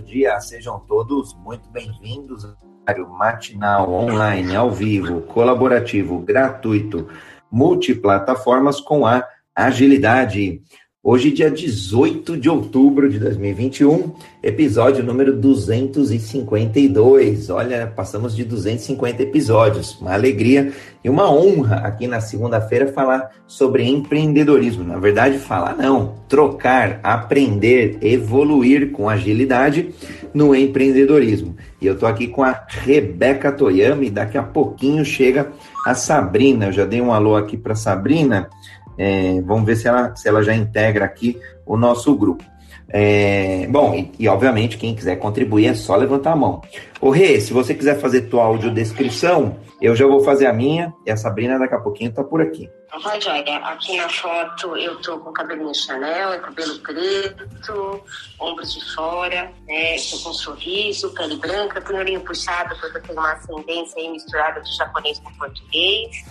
dia, sejam todos muito bem-vindos ao matinal online, ao vivo, colaborativo, gratuito, multiplataformas com a agilidade. Hoje, dia 18 de outubro de 2021, episódio número 252. Olha, passamos de 250 episódios. Uma alegria e uma honra aqui na segunda-feira falar sobre empreendedorismo. Na verdade, falar não, trocar, aprender, evoluir com agilidade no empreendedorismo. E eu tô aqui com a Rebeca e daqui a pouquinho chega a Sabrina. Eu já dei um alô aqui para Sabrina. É, vamos ver se ela, se ela já integra aqui o nosso grupo. É, bom, e, e, obviamente quem quiser contribuir é só levantar a mão. Ô Rê, se você quiser fazer tua audiodescrição, eu já vou fazer a minha e a Sabrina daqui a pouquinho tá por aqui. Vai, Joia. Aqui na foto eu tô com cabelinho Chanel, cabelo preto, ombros de fora, né? Tô com um sorriso, pele branca, olhinho puxado, porque eu tenho uma ascendência aí misturada de japonês com português.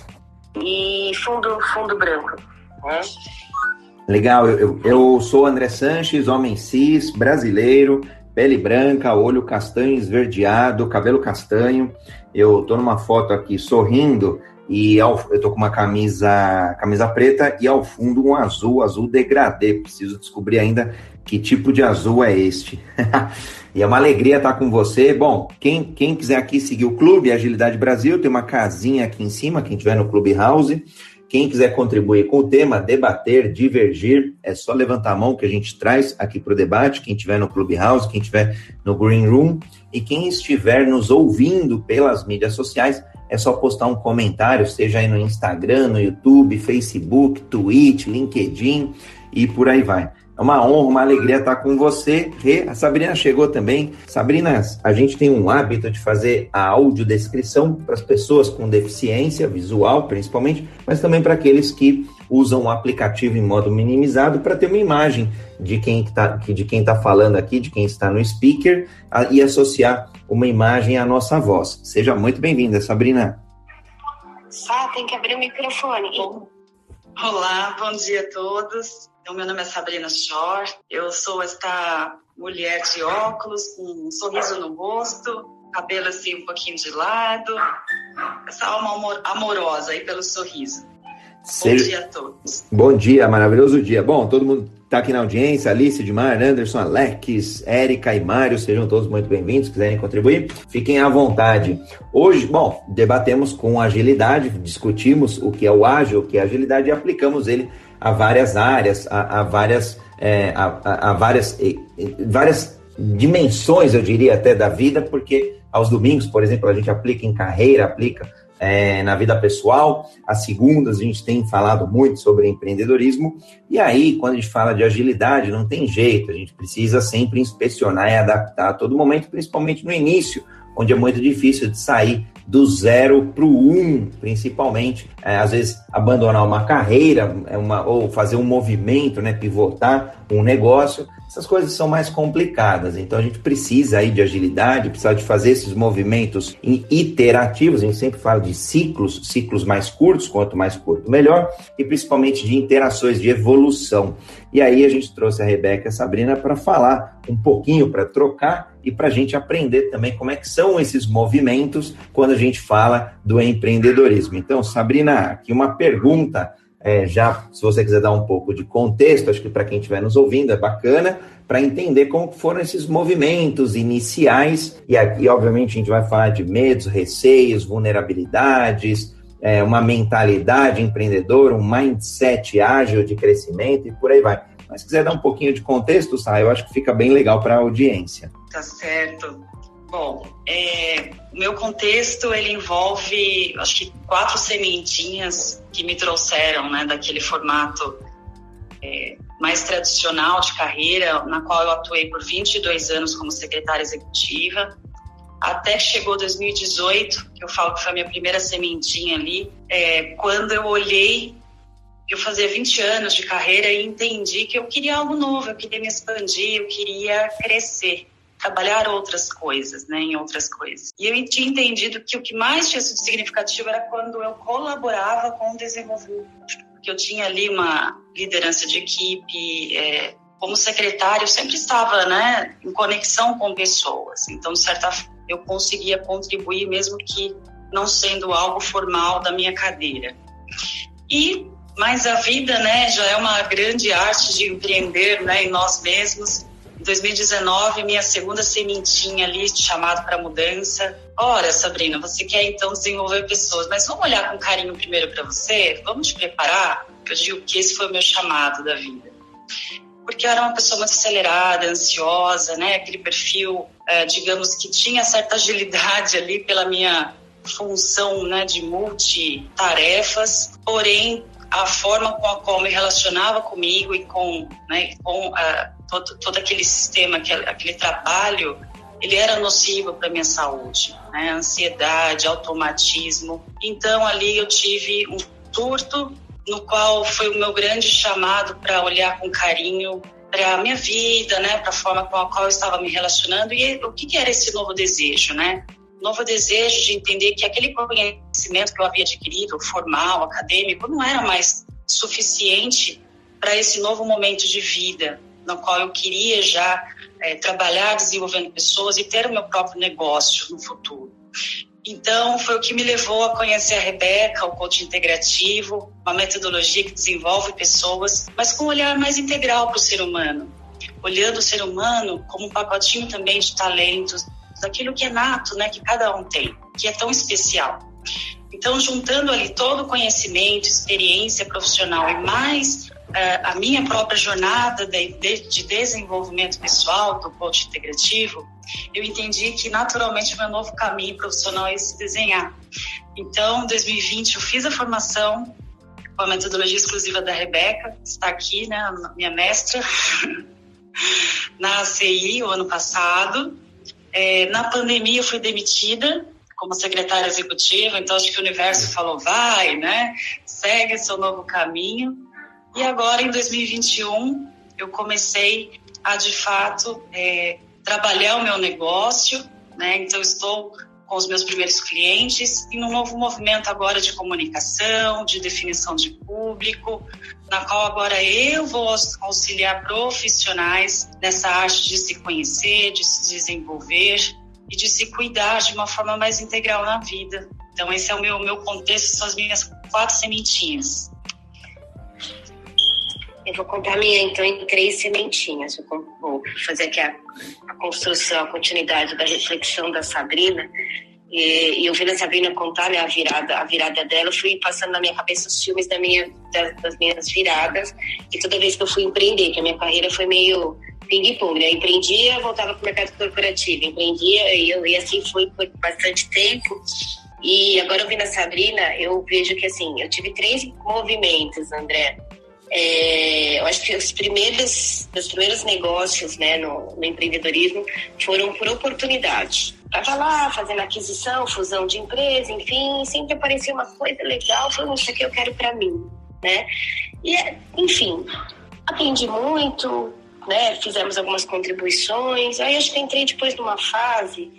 E fundo, fundo branco. Né? Legal, eu, eu, eu sou André Sanches, homem cis, brasileiro, pele branca, olho castanho esverdeado, cabelo castanho. Eu tô numa foto aqui sorrindo e ao, eu tô com uma camisa camisa preta e ao fundo um azul, azul degradê. Preciso descobrir ainda que tipo de azul é este. e é uma alegria estar com você. Bom, quem, quem quiser aqui seguir o Clube Agilidade Brasil, tem uma casinha aqui em cima, quem estiver no Clube House. Quem quiser contribuir com o tema, debater, divergir, é só levantar a mão que a gente traz aqui para o debate. Quem estiver no Clubhouse, quem estiver no Green Room e quem estiver nos ouvindo pelas mídias sociais, é só postar um comentário, seja aí no Instagram, no YouTube, Facebook, Twitch, LinkedIn e por aí vai. É uma honra, uma alegria estar com você. E a Sabrina chegou também. Sabrina, a gente tem um hábito de fazer a audiodescrição para as pessoas com deficiência visual, principalmente, mas também para aqueles que usam o aplicativo em modo minimizado para ter uma imagem de quem está de quem está falando aqui, de quem está no speaker e associar uma imagem à nossa voz. Seja muito bem-vinda, Sabrina. Ah, tem que abrir o microfone. Olá, bom dia a todos. Então, meu nome é Sabrina Shore, eu sou esta mulher de óculos, com um sorriso no rosto, cabelo assim um pouquinho de lado, essa alma amorosa aí pelo sorriso. Bom dia a todos. Bom dia, maravilhoso dia. Bom, todo mundo está aqui na audiência, Alice, Edmar, Anderson, Alex, Érica e Mário, sejam todos muito bem-vindos, se quiserem contribuir, fiquem à vontade. Hoje, bom, debatemos com agilidade, discutimos o que é o ágil, o que é agilidade e aplicamos ele a várias áreas, a, a várias, é, a, a, várias, várias dimensões, eu diria até, da vida, porque aos domingos, por exemplo, a gente aplica em carreira, aplica é, na vida pessoal. Às segundas, a gente tem falado muito sobre empreendedorismo. E aí, quando a gente fala de agilidade, não tem jeito, a gente precisa sempre inspecionar e adaptar a todo momento, principalmente no início, onde é muito difícil de sair do zero para o um, principalmente. É, às vezes, abandonar uma carreira é uma, ou fazer um movimento, né, pivotar um negócio, essas coisas são mais complicadas. Então, a gente precisa aí de agilidade, precisa de fazer esses movimentos iterativos. A gente sempre fala de ciclos, ciclos mais curtos, quanto mais curto, melhor, e principalmente de interações, de evolução. E aí, a gente trouxe a Rebeca e a Sabrina para falar um pouquinho, para trocar e para a gente aprender também como é que são esses movimentos quando a gente fala do empreendedorismo. Então, Sabrina, aqui uma pergunta, é, já se você quiser dar um pouco de contexto, acho que para quem estiver nos ouvindo é bacana, para entender como foram esses movimentos iniciais, e aqui, obviamente, a gente vai falar de medos, receios, vulnerabilidades, é, uma mentalidade empreendedora, um mindset ágil de crescimento e por aí vai. Mas se quiser dar um pouquinho de contexto, Sá, eu acho que fica bem legal para a audiência. Tá certo. Bom, é, o meu contexto ele envolve, acho que quatro sementinhas que me trouxeram, né, daquele formato é, mais tradicional de carreira, na qual eu atuei por 22 anos como secretária executiva, até chegou 2018, que eu falo que foi a minha primeira sementinha ali, é, quando eu olhei eu fazia 20 anos de carreira e entendi que eu queria algo novo, eu queria me expandir, eu queria crescer, trabalhar outras coisas, né, em outras coisas. E eu tinha entendido que o que mais tinha sido significativo era quando eu colaborava com o desenvolvimento, porque eu tinha ali uma liderança de equipe, é, como secretário, eu sempre estava, né, em conexão com pessoas. Então, de certa forma, eu conseguia contribuir, mesmo que não sendo algo formal da minha cadeira. E mas a vida, né, já é uma grande arte de empreender, né, em nós mesmos. Em 2019, minha segunda sementinha ali, chamado para mudança. Ora, Sabrina, você quer então desenvolver pessoas, mas vamos olhar com carinho primeiro para você? Vamos te preparar? Eu digo que esse foi o meu chamado da vida. Porque eu era uma pessoa muito acelerada, ansiosa, né? Aquele perfil, é, digamos que tinha certa agilidade ali pela minha função né, de multitarefas, porém a forma com a qual me relacionava comigo e com, né, com uh, todo, todo aquele sistema, aquele, aquele trabalho, ele era nocivo para minha saúde, né? Ansiedade, automatismo. Então ali eu tive um surto no qual foi o meu grande chamado para olhar com carinho para a minha vida, né, para a forma com a qual eu estava me relacionando e o que, que era esse novo desejo, né? Novo desejo de entender que aquele conhecimento que eu havia adquirido, formal, acadêmico, não era mais suficiente para esse novo momento de vida, no qual eu queria já é, trabalhar desenvolvendo pessoas e ter o meu próprio negócio no futuro. Então, foi o que me levou a conhecer a Rebeca, o coaching integrativo, uma metodologia que desenvolve pessoas, mas com um olhar mais integral para o ser humano, olhando o ser humano como um pacotinho também de talentos, daquilo que é nato, né, que cada um tem, que é tão especial. Então, juntando ali todo o conhecimento, experiência profissional e mais uh, a minha própria jornada de, de, de, desenvolvimento pessoal do coach integrativo, eu entendi que naturalmente meu novo caminho profissional é se desenhar. Então, em 2020, eu fiz a formação com a metodologia exclusiva da Rebeca, está aqui, né, minha mestra, na ACI o ano passado. É, na pandemia eu fui demitida como secretária executiva, então acho que o universo falou, vai, né? Segue seu novo caminho. E agora, em 2021, eu comecei a, de fato, é, trabalhar o meu negócio, né? Então, estou com os meus primeiros clientes e num novo movimento agora de comunicação, de definição de público, na qual agora eu vou auxiliar profissionais nessa arte de se conhecer, de se desenvolver e de se cuidar de uma forma mais integral na vida. Então esse é o meu meu contexto, são as minhas quatro sementinhas. Eu vou contar minha então em três sementinhas. Eu vou fazer aqui a, a construção, a continuidade da reflexão da Sabrina. E, e ouvindo a Sabrina contar né, a virada, a virada dela, eu fui passando na minha cabeça os filmes da minha, das, das minhas viradas. E toda vez que eu fui empreender, que a minha carreira foi meio ping-pong, né? Empreendia, voltava para o mercado corporativo, empreendia e, eu, e assim foi por bastante tempo. E agora ouvindo a Sabrina, eu vejo que assim, eu tive três movimentos, André. É, eu acho que os primeiros, os primeiros negócios né, no, no empreendedorismo foram por oportunidade. Estava lá fazendo aquisição, fusão de empresa, enfim, sempre aparecia uma coisa legal, falei, isso aqui eu quero para mim, né? E, enfim, aprendi muito, né? Fizemos algumas contribuições, aí acho que entrei depois numa fase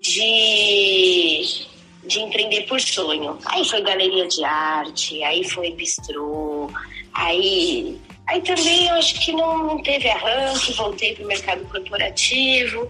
de de empreender por sonho. Aí foi galeria de arte, aí foi bistrô, Aí, aí também eu acho que não, não teve arranque, voltei para o mercado corporativo.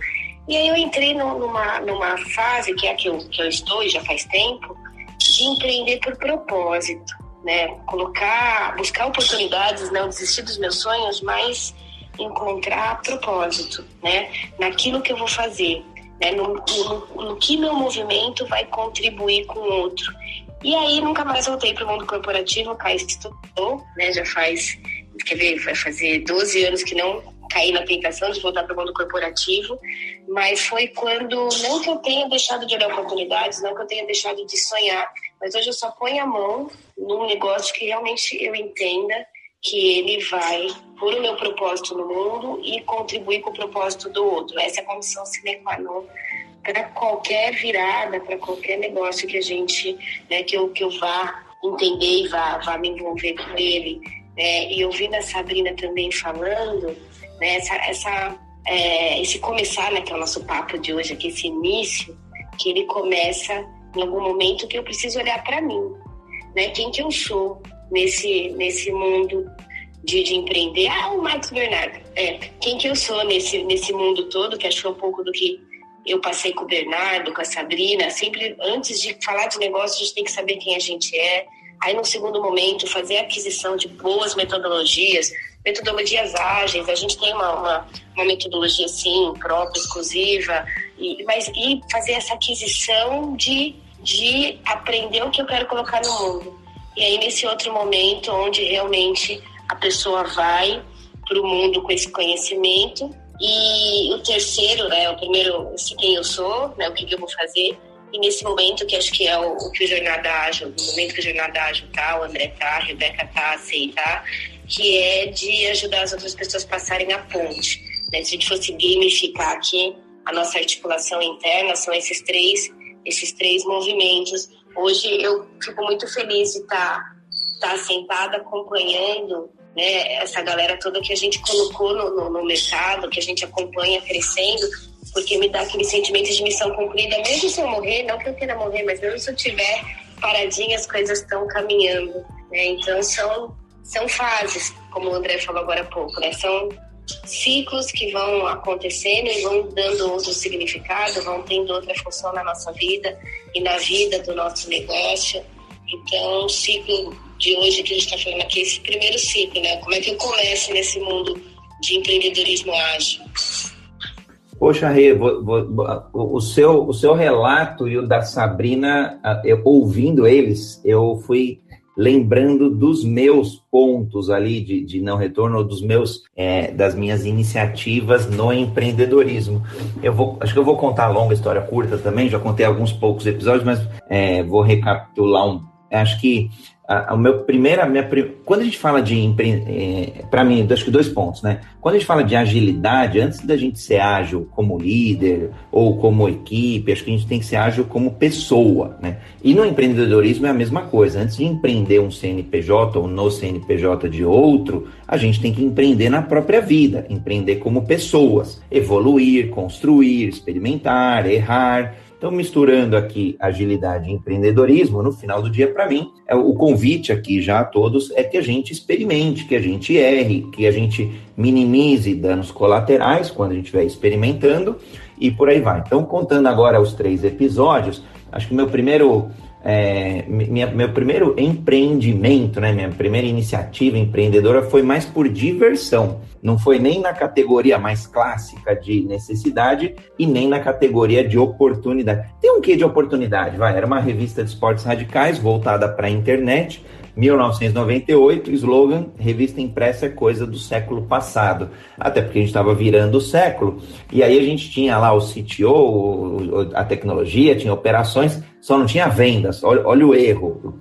E aí eu entrei numa, numa fase, que é a que eu, que eu estou já faz tempo, de empreender por propósito, né? Colocar, buscar oportunidades, não desistir dos meus sonhos, mas encontrar propósito, né? Naquilo que eu vou fazer, né? No, no, no que meu movimento vai contribuir com o outro. E aí nunca mais voltei para o mundo corporativo, Caio estudou, né? Já faz, quer ver, vai fazer 12 anos que não caí na tentação de voltar para o mundo corporativo, mas foi quando, não que eu tenha deixado de olhar oportunidades, não que eu tenha deixado de sonhar, mas hoje eu só ponho a mão num negócio que realmente eu entenda que ele vai por o meu propósito no mundo e contribuir com o propósito do outro. Essa é a condição sine qua non para qualquer virada, para qualquer negócio que a gente, né, que eu, que eu vá entender e vá, vá me envolver com ele. Né? E ouvindo a Sabrina também falando, né, essa, essa, é, esse começar, né, que é o nosso papo de hoje aqui, esse início, que ele começa em algum momento que eu preciso olhar para mim, né? Quem que eu sou nesse, nesse mundo de, de empreender. Ah, o Marcos Bernardo. É, quem que eu sou nesse, nesse mundo todo, que acho que é um pouco do que eu passei com o Bernardo, com a Sabrina. Sempre, antes de falar de negócio, a gente tem que saber quem a gente é. Aí, no segundo momento, fazer aquisição de boas metodologias, metodologias ágeis. A gente tem uma, uma, uma metodologia, sim, própria, exclusiva, e, mas e fazer essa aquisição de, de aprender o que eu quero colocar no mundo. E aí, nesse outro momento, onde realmente a pessoa vai para o mundo com esse conhecimento. E o terceiro, né, o primeiro, se quem eu sou, né, o que, que eu vou fazer. E nesse momento, que acho que é o, o que o Jornada Ágil, no momento que o Jornada Ágil tá, o André tá, a Rebeca tá, a Sei tá, que é de ajudar as outras pessoas a passarem a ponte. Né? Se a gente fosse gamificar aqui, a nossa articulação interna são esses três, esses três movimentos. Hoje eu fico muito feliz de estar tá, tá sentada acompanhando né, essa galera toda que a gente colocou no, no, no, mercado, que a gente acompanha crescendo, porque me dá aquele sentimento de missão cumprida, mesmo se eu morrer, não que eu queira morrer, mas mesmo se eu tiver paradinha, as coisas estão caminhando. Né? Então são, são fases, como o André falou agora há pouco, né? são ciclos que vão acontecendo e vão dando outro significado, vão tendo outra função na nossa vida e na vida do nosso negócio. Então, o ciclo de hoje que a gente está falando aqui, esse primeiro ciclo, né? Como é que eu começo nesse mundo de empreendedorismo ágil? Poxa, Rê, o, seu, o seu relato e o da Sabrina, eu, ouvindo eles, eu fui lembrando dos meus pontos ali de, de não retorno, dos meus, é, das minhas iniciativas no empreendedorismo. Eu vou, acho que eu vou contar a longa história curta também, já contei alguns poucos episódios, mas é, vou recapitular um. Acho que a, a meu primeira, minha, quando a gente fala de é, para mim, acho que dois pontos, né? Quando a gente fala de agilidade, antes da gente ser ágil como líder ou como equipe, acho que a gente tem que ser ágil como pessoa, né? E no empreendedorismo é a mesma coisa. Antes de empreender um CNPJ ou no CNPJ de outro, a gente tem que empreender na própria vida, empreender como pessoas, evoluir, construir, experimentar, errar. Então, misturando aqui agilidade e empreendedorismo, no final do dia, para mim, é o convite aqui já a todos é que a gente experimente, que a gente erre, que a gente minimize danos colaterais quando a gente estiver experimentando e por aí vai. Então, contando agora os três episódios, acho que meu primeiro é, minha, meu primeiro empreendimento, né, minha primeira iniciativa empreendedora foi mais por diversão. Não foi nem na categoria mais clássica de necessidade e nem na categoria de oportunidade. Tem um quê de oportunidade? Vai, era uma revista de esportes radicais voltada para a internet 1998, slogan: revista impressa é coisa do século passado. Até porque a gente estava virando o século. E aí a gente tinha lá o CTO, a tecnologia, tinha operações, só não tinha vendas. Olha, olha o erro. O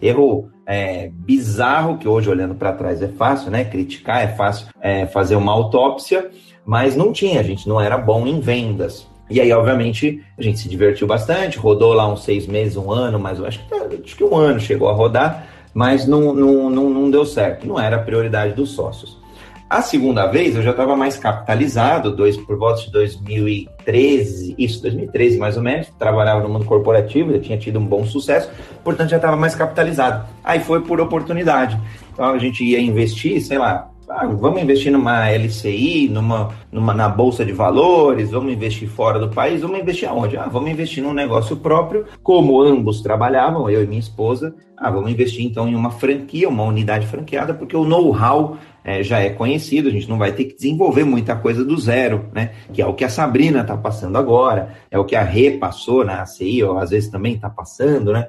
erro é, bizarro, que hoje olhando para trás é fácil, né? Criticar é fácil é, fazer uma autópsia, mas não tinha, a gente não era bom em vendas. E aí, obviamente, a gente se divertiu bastante, rodou lá uns seis meses, um ano, mas acho que, acho que um ano chegou a rodar mas não, não, não, não deu certo, não era a prioridade dos sócios. A segunda vez eu já estava mais capitalizado, dois, por volta de 2013, isso, 2013 mais ou menos, trabalhava no mundo corporativo, já tinha tido um bom sucesso, portanto já estava mais capitalizado. Aí foi por oportunidade. Então a gente ia investir, sei lá, ah, vamos investir numa LCI, numa, numa, na Bolsa de Valores, vamos investir fora do país, vamos investir aonde? Ah, vamos investir num negócio próprio, como ambos trabalhavam, eu e minha esposa, ah, vamos investir então em uma franquia, uma unidade franqueada, porque o know-how é, já é conhecido, a gente não vai ter que desenvolver muita coisa do zero, né? Que é o que a Sabrina está passando agora, é o que a Rê passou na ACI, ou às vezes também está passando, né?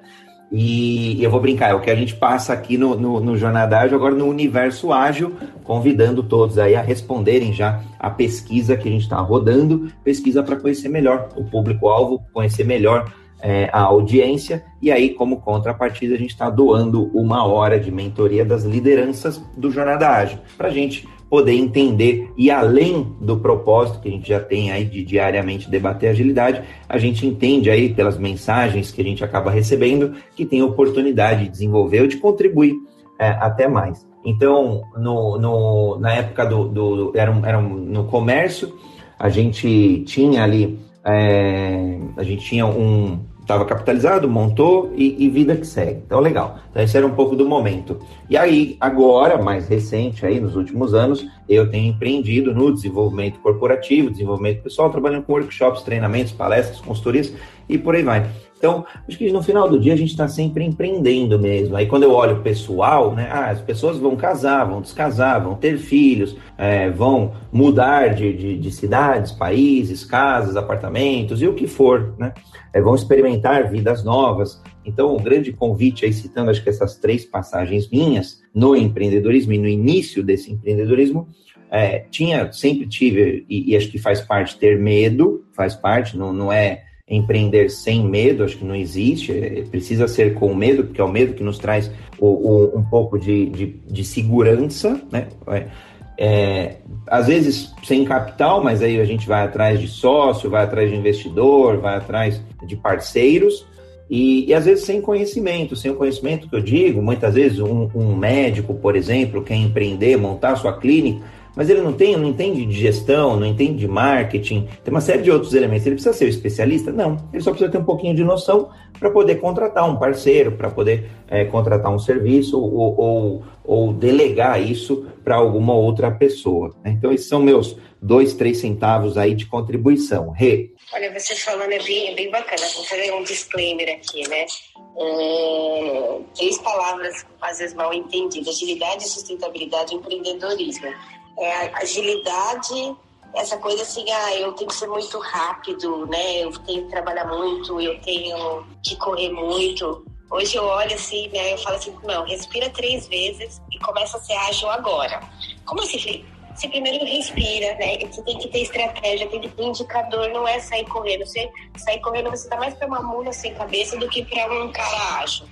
E, eu vou brincar, é o que a gente passa aqui no, no, no Jornada Ágil, agora no Universo Ágil, convidando todos aí a responderem já a pesquisa que a gente está rodando, pesquisa para conhecer melhor o público-alvo, conhecer melhor é, a audiência, e aí, como contrapartida, a gente está doando uma hora de mentoria das lideranças do Jornada Ágil, para a gente poder entender e além do propósito que a gente já tem aí de diariamente debater agilidade, a gente entende aí pelas mensagens que a gente acaba recebendo que tem oportunidade de desenvolver ou de contribuir é, até mais. Então, no, no, na época do, do era, um, era um, no comércio, a gente tinha ali, é, a gente tinha um, estava capitalizado, montou e, e, vida que segue. Então, legal. Então, esse era um pouco do momento. E aí, agora, mais recente, aí nos últimos anos, eu tenho empreendido no desenvolvimento corporativo, desenvolvimento pessoal, trabalhando com workshops, treinamentos, palestras, consultorias e por aí vai. Então, acho que no final do dia a gente está sempre empreendendo mesmo. Aí quando eu olho o pessoal, né? Ah, as pessoas vão casar, vão descasar, vão ter filhos, é, vão mudar de, de, de, cidades, países, casas, apartamentos e o que for, né? É, vão experimentar vidas novas. Então, um grande convite aí, citando acho que essas três passagens minhas no empreendedorismo e no início desse empreendedorismo, é, tinha, sempre tive, e, e acho que faz parte ter medo, faz parte, não, não é empreender sem medo, acho que não existe, é, precisa ser com medo, porque é o medo que nos traz o, o, um pouco de, de, de, segurança, né? É, é, às vezes sem capital, mas aí a gente vai atrás de sócio, vai atrás de investidor, vai atrás de parceiros, e, e às vezes sem conhecimento, sem o conhecimento que eu digo, muitas vezes um, um médico, por exemplo, quer empreender, montar sua clínica, mas ele não tem, não entende de gestão, não entende de marketing, tem uma série de outros elementos. Ele precisa ser um especialista? Não, ele só precisa ter um pouquinho de noção para poder contratar um parceiro, para poder é, contratar um serviço ou, ou, ou delegar isso para alguma outra pessoa. Né? Então, esses são meus dois, três centavos aí de contribuição. Rê. Olha, você falando é bem, é bem bacana. Vou fazer um disclaimer aqui, né? É, três palavras, às vezes mal entendidas: agilidade, sustentabilidade e empreendedorismo é, agilidade, essa coisa assim, ah, eu tenho que ser muito rápido, né? Eu tenho que trabalhar muito, eu tenho que correr muito. Hoje eu olho assim, né? Eu falo assim, não, respira três vezes e começa a ser ágil agora. Como assim, Você primeiro respira, né? Você tem que ter estratégia, tem que ter indicador, não é sair correndo. Você sair correndo, você tá mais para uma mula sem cabeça do que para um cara ágil,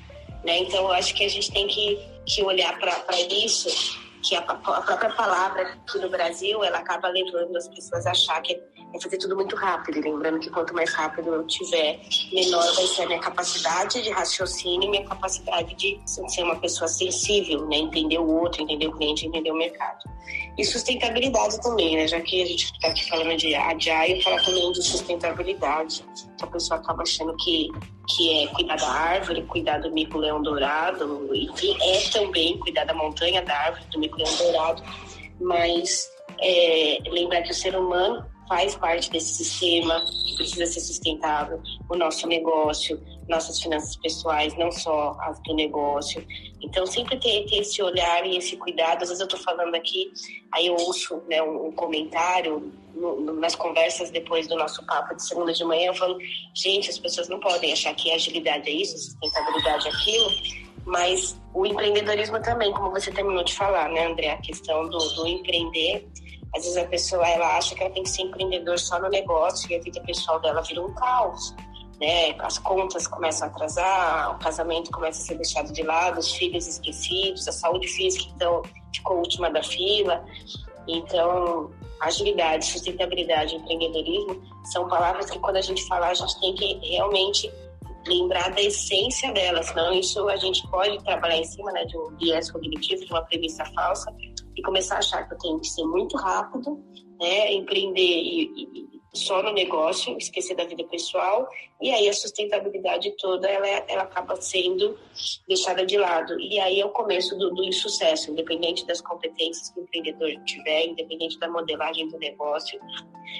né? Então eu acho que a gente tem que, que olhar para isso que a, a, própria palavra aqui no Brasil, ela acaba levando as pessoas a achar que é fazer tudo muito rápido. Lembrando que quanto mais rápido eu tiver, menor vai ser a minha capacidade de raciocínio e minha capacidade de ser uma pessoa sensível, né? Entender o outro, entender o cliente, entender o mercado. E sustentabilidade também, né? Já que a gente está aqui falando de agile, falar também de sustentabilidade. Que a pessoa acaba achando que que é cuidar da árvore, cuidar do mico-leão dourado, enfim, é também cuidar da montanha da árvore, do mico-leão dourado, mas é, lembrar que o ser humano faz parte desse sistema que precisa ser sustentável, o nosso negócio, nossas finanças pessoais, não só as do negócio. Então, sempre ter, ter esse olhar e esse cuidado. Às vezes eu estou falando aqui, aí eu ouço né, um, um comentário no, no, nas conversas depois do nosso papo de segunda de manhã, eu falo, gente, as pessoas não podem achar que agilidade é isso, sustentabilidade é aquilo, mas o empreendedorismo também, como você terminou de falar, né, André? A questão do, do empreender. Às vezes a pessoa ela acha que ela tem que ser empreendedor só no negócio e a vida pessoal dela vira um caos. Né? As contas começam a atrasar, o casamento começa a ser deixado de lado, os filhos esquecidos, a saúde física então ficou última da fila. Então, agilidade, sustentabilidade, empreendedorismo são palavras que quando a gente falar a gente tem que realmente lembrar da essência dela, senão isso a gente pode trabalhar em cima né, de um viés cognitivo, de uma premissa falsa e começar a achar que eu tenho que ser muito rápido, né, empreender e, e, só no negócio, esquecer da vida pessoal, e aí a sustentabilidade toda ela, ela acaba sendo deixada de lado. E aí é o começo do, do insucesso, independente das competências que o empreendedor tiver, independente da modelagem do negócio.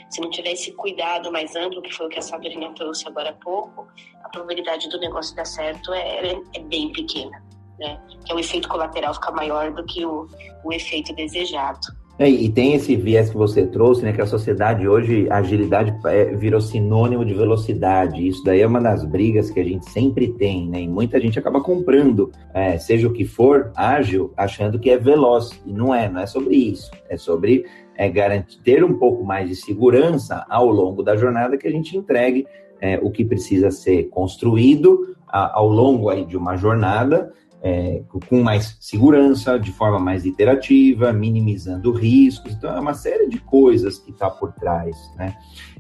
Se não tiver esse cuidado mais amplo, que foi o que a Sabrina trouxe agora há pouco, a probabilidade do negócio dar certo é, é, bem pequena. Né? Que é o efeito colateral fica maior do que o, o efeito desejado. É, e tem esse viés que você trouxe, né? Que a sociedade hoje, a agilidade é, virou sinônimo de velocidade. Isso daí é uma das brigas que a gente sempre tem, né? E muita gente acaba comprando, é, seja o que for, ágil, achando que é veloz. E não é, não é sobre isso. É sobre é, garantir ter um pouco mais de segurança ao longo da jornada que a gente entregue é, o que precisa ser construído a, ao longo aí de uma jornada é, com mais segurança, de forma mais iterativa, minimizando riscos. Então, é uma série de coisas que está por trás, né?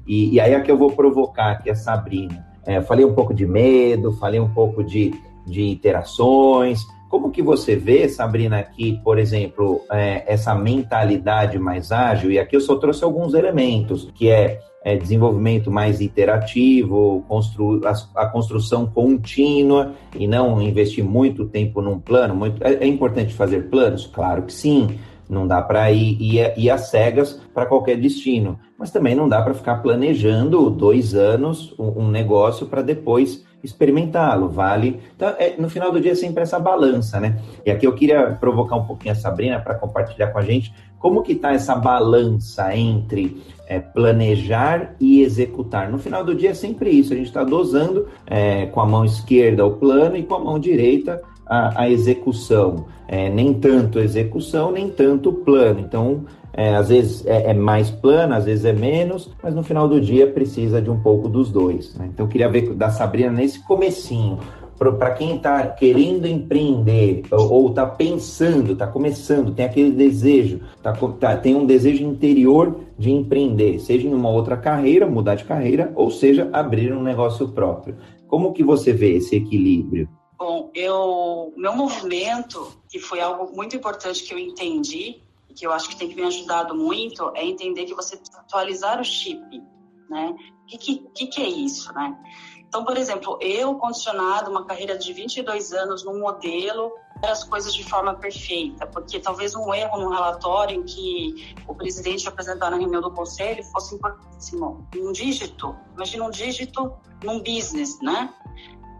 E, e, aí é que eu vou provocar aqui a Sabrina. É, falei um pouco de medo, falei um pouco de, de interações. Como que você vê, Sabrina, aqui, por exemplo, é, essa mentalidade mais ágil? E aqui eu só trouxe alguns elementos, que é é, desenvolvimento mais iterativo, constru, a, construção contínua e não investir muito tempo num plano. Muito, é, é importante fazer planos? Claro que sim. Não dá para ir, ir, ir às cegas para qualquer destino, mas também não dá para ficar planejando dois anos um, um negócio para depois experimentá-lo, vale? Então, é, no final do dia é sempre essa balança, né? E aqui eu queria provocar um pouquinho a Sabrina para compartilhar com a gente como que está essa balança entre é, planejar e executar. No final do dia é sempre isso, a gente está dosando é, com a mão esquerda o plano e com a mão direita a, a execução. É, nem tanto execução, nem tanto plano. Então, às vezes é, é, mais plano, às vezes é menos, mas no final do dia precisa de um pouco dos dois. Né? Então eu queria ver da Sabrina nesse comecinho, para quem está querendo empreender ou está pensando, está começando, tem aquele desejo, tá, tá, tem um desejo interior de empreender, seja em uma outra carreira, mudar de carreira, ou seja, abrir um negócio próprio. Como que você vê esse equilíbrio? Bom, eu, meu movimento, que foi algo muito importante que eu entendi, que eu acho que tem que me ajudado muito é entender que você atualizar o chip, né? O que, que, que é isso, né? Então, por exemplo, eu condicionado uma carreira de 22 anos num modelo as coisas de forma perfeita, porque talvez um erro no relatório em que o presidente apresentar na reunião do conselho fosse importantíssimo. Um dígito, imagina um dígito num business, né?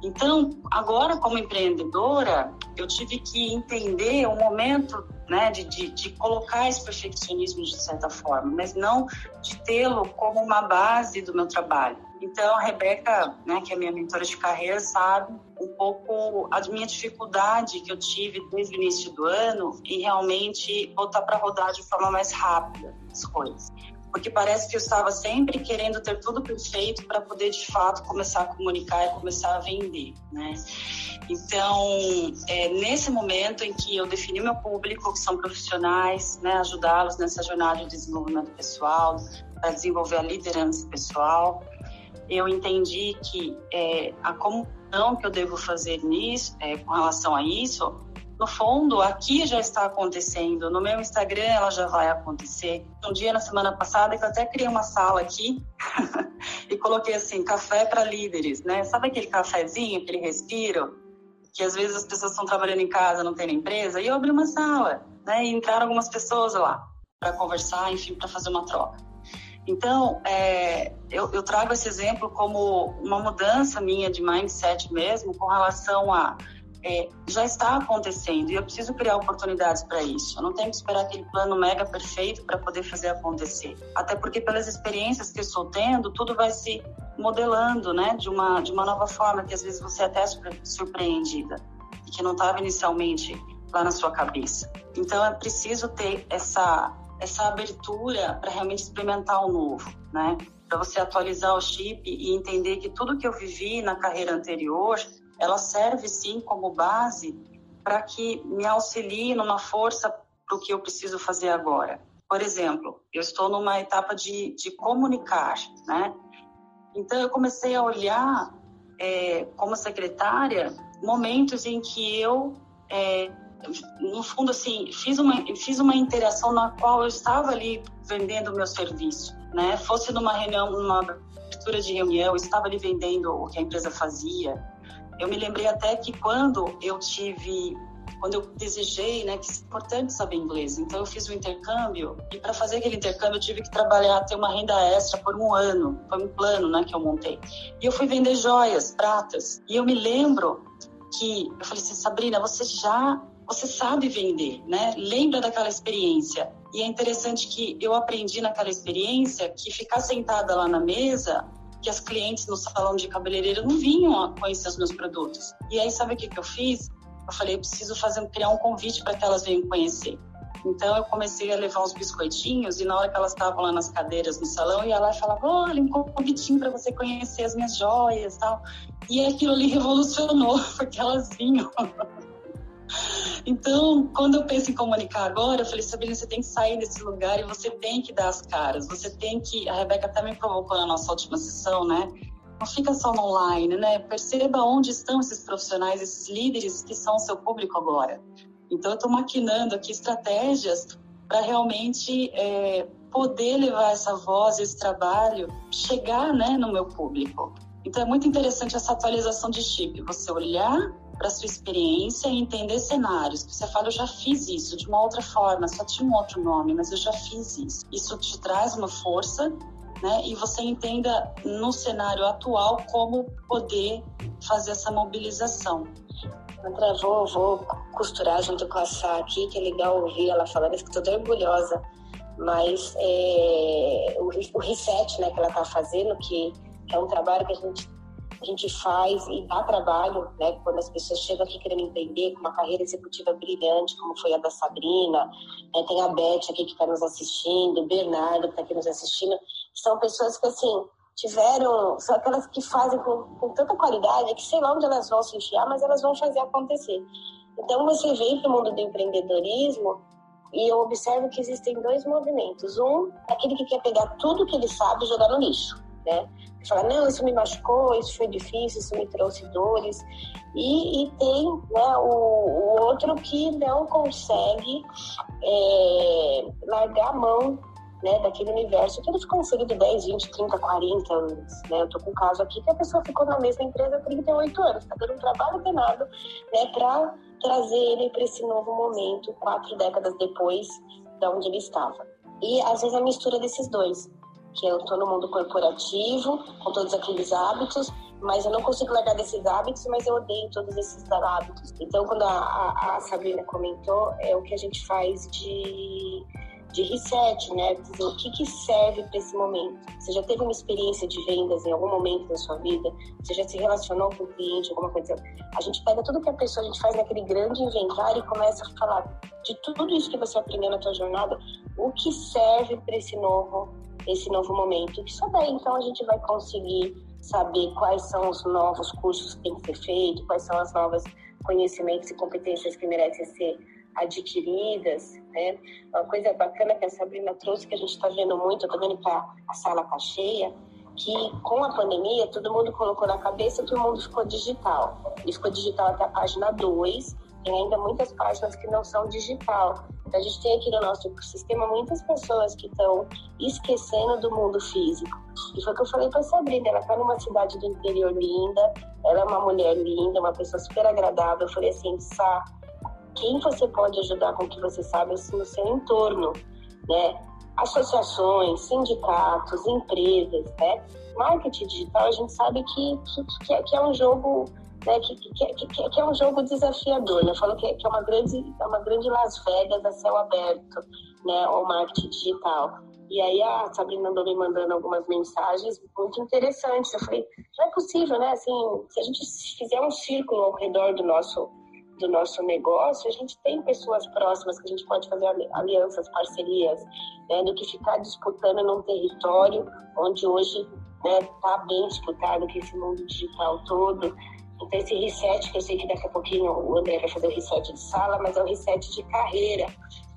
Então, agora como empreendedora, eu tive que entender o momento né, de, de, de, colocar esse perfeccionismo de certa forma, mas não de tê-lo como uma base do meu trabalho. Então, a Rebeca, né, que é minha mentora de carreira, sabe um pouco a minha dificuldade que eu tive desde o início do ano em realmente botar para rodar de forma mais rápida as coisas porque parece que eu estava sempre querendo ter tudo perfeito para poder de fato começar a comunicar e começar a vender, né? Então, é, nesse momento em que eu defini meu público, que são profissionais, né, ajudá-los nessa jornada de desenvolvimento pessoal, para desenvolver a liderança pessoal, eu entendi que é, a comunhão que eu devo fazer nisso, é, com relação a isso, no fundo, aqui já está acontecendo. No meu Instagram, ela já vai acontecer. Um dia, na semana passada, eu até criei uma sala aqui e coloquei assim: café para líderes, né? Sabe aquele cafezinho, aquele respiro? Que às vezes as pessoas estão trabalhando em casa, não tem na empresa. E eu abri uma sala, né? E entraram algumas pessoas lá para conversar, enfim, para fazer uma troca. Então, é, eu, eu, trago esse exemplo como uma mudança minha de mindset mesmo com relação a é, já está acontecendo e eu preciso criar oportunidades para isso. Eu não tenho que esperar aquele plano mega perfeito para poder fazer acontecer. Até porque pelas experiências que eu estou tendo, tudo vai se modelando, né, de uma de uma nova forma que às vezes você é até surpreendida e que não estava inicialmente lá na sua cabeça. Então é preciso ter essa essa abertura para realmente experimentar o novo, né? Para você atualizar o chip e entender que tudo que eu vivi na carreira anterior ela serve sim como base para que me auxilie numa força para o que eu preciso fazer agora. Por exemplo, eu estou numa etapa de, de comunicar, né? Então eu comecei a olhar é, como secretária momentos em que eu é, no fundo assim fiz uma fiz uma interação na qual eu estava ali vendendo o meu serviço né fosse numa reunião numa abertura de reunião eu estava ali vendendo o que a empresa fazia eu me lembrei até que quando eu tive, quando eu desejei, né, que é importante saber inglês, então eu fiz um intercâmbio e para fazer aquele intercâmbio eu tive que trabalhar, ter uma renda extra por um ano, foi um plano, né, que eu montei. E eu fui vender joias, pratas. E eu me lembro que eu falei assim, Sabrina, você já você sabe vender, né? Lembra daquela experiência. E é interessante que eu aprendi naquela experiência que ficar sentada lá na mesa que as clientes no salão de cabeleireiro não vinham conhecer os meus produtos. E aí, sabe o que, que eu fiz? Eu falei, eu preciso fazer, criar um convite para que elas venham conhecer. Então, eu comecei a levar uns biscoitinhos e na hora que elas estavam lá nas cadeiras no salão, eu ia lá e falava, olha, um convitinho para você conhecer as minhas joias tal. E aquilo ali revolucionou, porque elas vinham. Então, quando eu penso em comunicar agora, eu falei, Sabrina, você tem que sair desse lugar e você tem que dar as caras. Você tem que. A Rebeca até me provocou na nossa última sessão, né? Não fica só no online, né? Perceba onde estão esses profissionais, esses líderes que são o seu público agora. Então, eu estou maquinando aqui estratégias para realmente é, poder levar essa voz, esse trabalho, chegar né, no meu público. Então é muito interessante essa atualização de chip, você olhar para sua experiência e entender cenários. Você fala, eu já fiz isso de uma outra forma, só tinha um outro nome, mas eu já fiz isso. Isso te traz uma força, né? E você entenda no cenário atual como poder fazer essa mobilização. André, vou, vou costurar junto com a Sá aqui, que é legal ouvir ela falando, eu fico orgulhosa. Mas é, o, o reset né, que ela está fazendo, que, que é um trabalho que a gente a gente faz e dá trabalho, né? Quando as pessoas chegam aqui querendo empreender com uma carreira executiva brilhante, como foi a da Sabrina, né? tem a Beth aqui que está nos assistindo, o Bernardo que está aqui nos assistindo, são pessoas que, assim, tiveram, são aquelas que fazem com, com tanta qualidade que sei lá onde elas vão se enfiar, mas elas vão fazer acontecer. Então, você vem para o mundo do empreendedorismo e eu observo que existem dois movimentos. Um, aquele que quer pegar tudo que ele sabe e jogar no lixo, né? Fala, não, isso me machucou, isso foi difícil, isso me trouxe dores. E, e tem né, o, o, outro que não consegue é, largar a mão né, daquele universo que ele ficou inserido 10, 20, 30, 40 anos. Né? Eu tô com um caso aqui que a pessoa ficou na mesma empresa há 38 anos, está dando um trabalho danado né, para trazer ele para esse novo momento, quatro décadas depois de onde ele estava. E às vezes a mistura desses dois que eu estou no mundo corporativo, com todos aqueles hábitos, mas eu não consigo largar desses hábitos, mas eu odeio todos esses hábitos. Então, quando a, a, a Sabrina comentou, é o que a gente faz de, de reset, né? Dizer, o que, que serve para esse momento? Você já teve uma experiência de vendas em algum momento da sua vida? Você já se relacionou com o cliente, alguma coisa? A gente pega tudo que a pessoa, a gente faz naquele grande inventário e começa a falar de tudo isso que você aprendeu na sua jornada, o que serve para esse novo esse novo momento. Só daí, então, a gente vai conseguir saber quais são os novos cursos que tem que ser feitos, quais são as novas conhecimentos e competências que merecem ser adquiridas, né? Uma coisa bacana que a Sabrina trouxe, que a gente está vendo muito, eu estou vendo que a, a sala está cheia, que com a pandemia todo mundo colocou na cabeça que o mundo ficou digital. E ficou digital até a página 2, tem ainda muitas páginas que não são digital. A gente tem aqui no nosso ecossistema muitas pessoas que estão esquecendo do mundo físico. E foi o que eu falei para Sabrina, ela está numa cidade do interior linda, ela é uma mulher linda, uma pessoa super agradável. Eu falei assim, Sá, quem você pode ajudar com o que você sabe assim, no seu entorno, né? Associações, sindicatos, empresas, né? Marketing digital, a gente sabe que, que, que é um jogo né, que, que, que, que, é um jogo desafiador. Né? Eu falo que, é, uma grande, é uma grande Las Vegas a céu aberto, né, o marketing digital. E aí a Sabrina andou me mandando algumas mensagens muito interessantes. Eu falei, não é possível, né? Assim, se a gente fizer um círculo ao redor do nosso do nosso negócio, a gente tem pessoas próximas que a gente pode fazer alianças, parcerias, né, do que ficar disputando num território onde hoje está né, tá bem disputado, que esse mundo digital todo. Então, esse reset, que eu sei que daqui a pouquinho o André vai fazer o reset de sala, mas é o reset de carreira,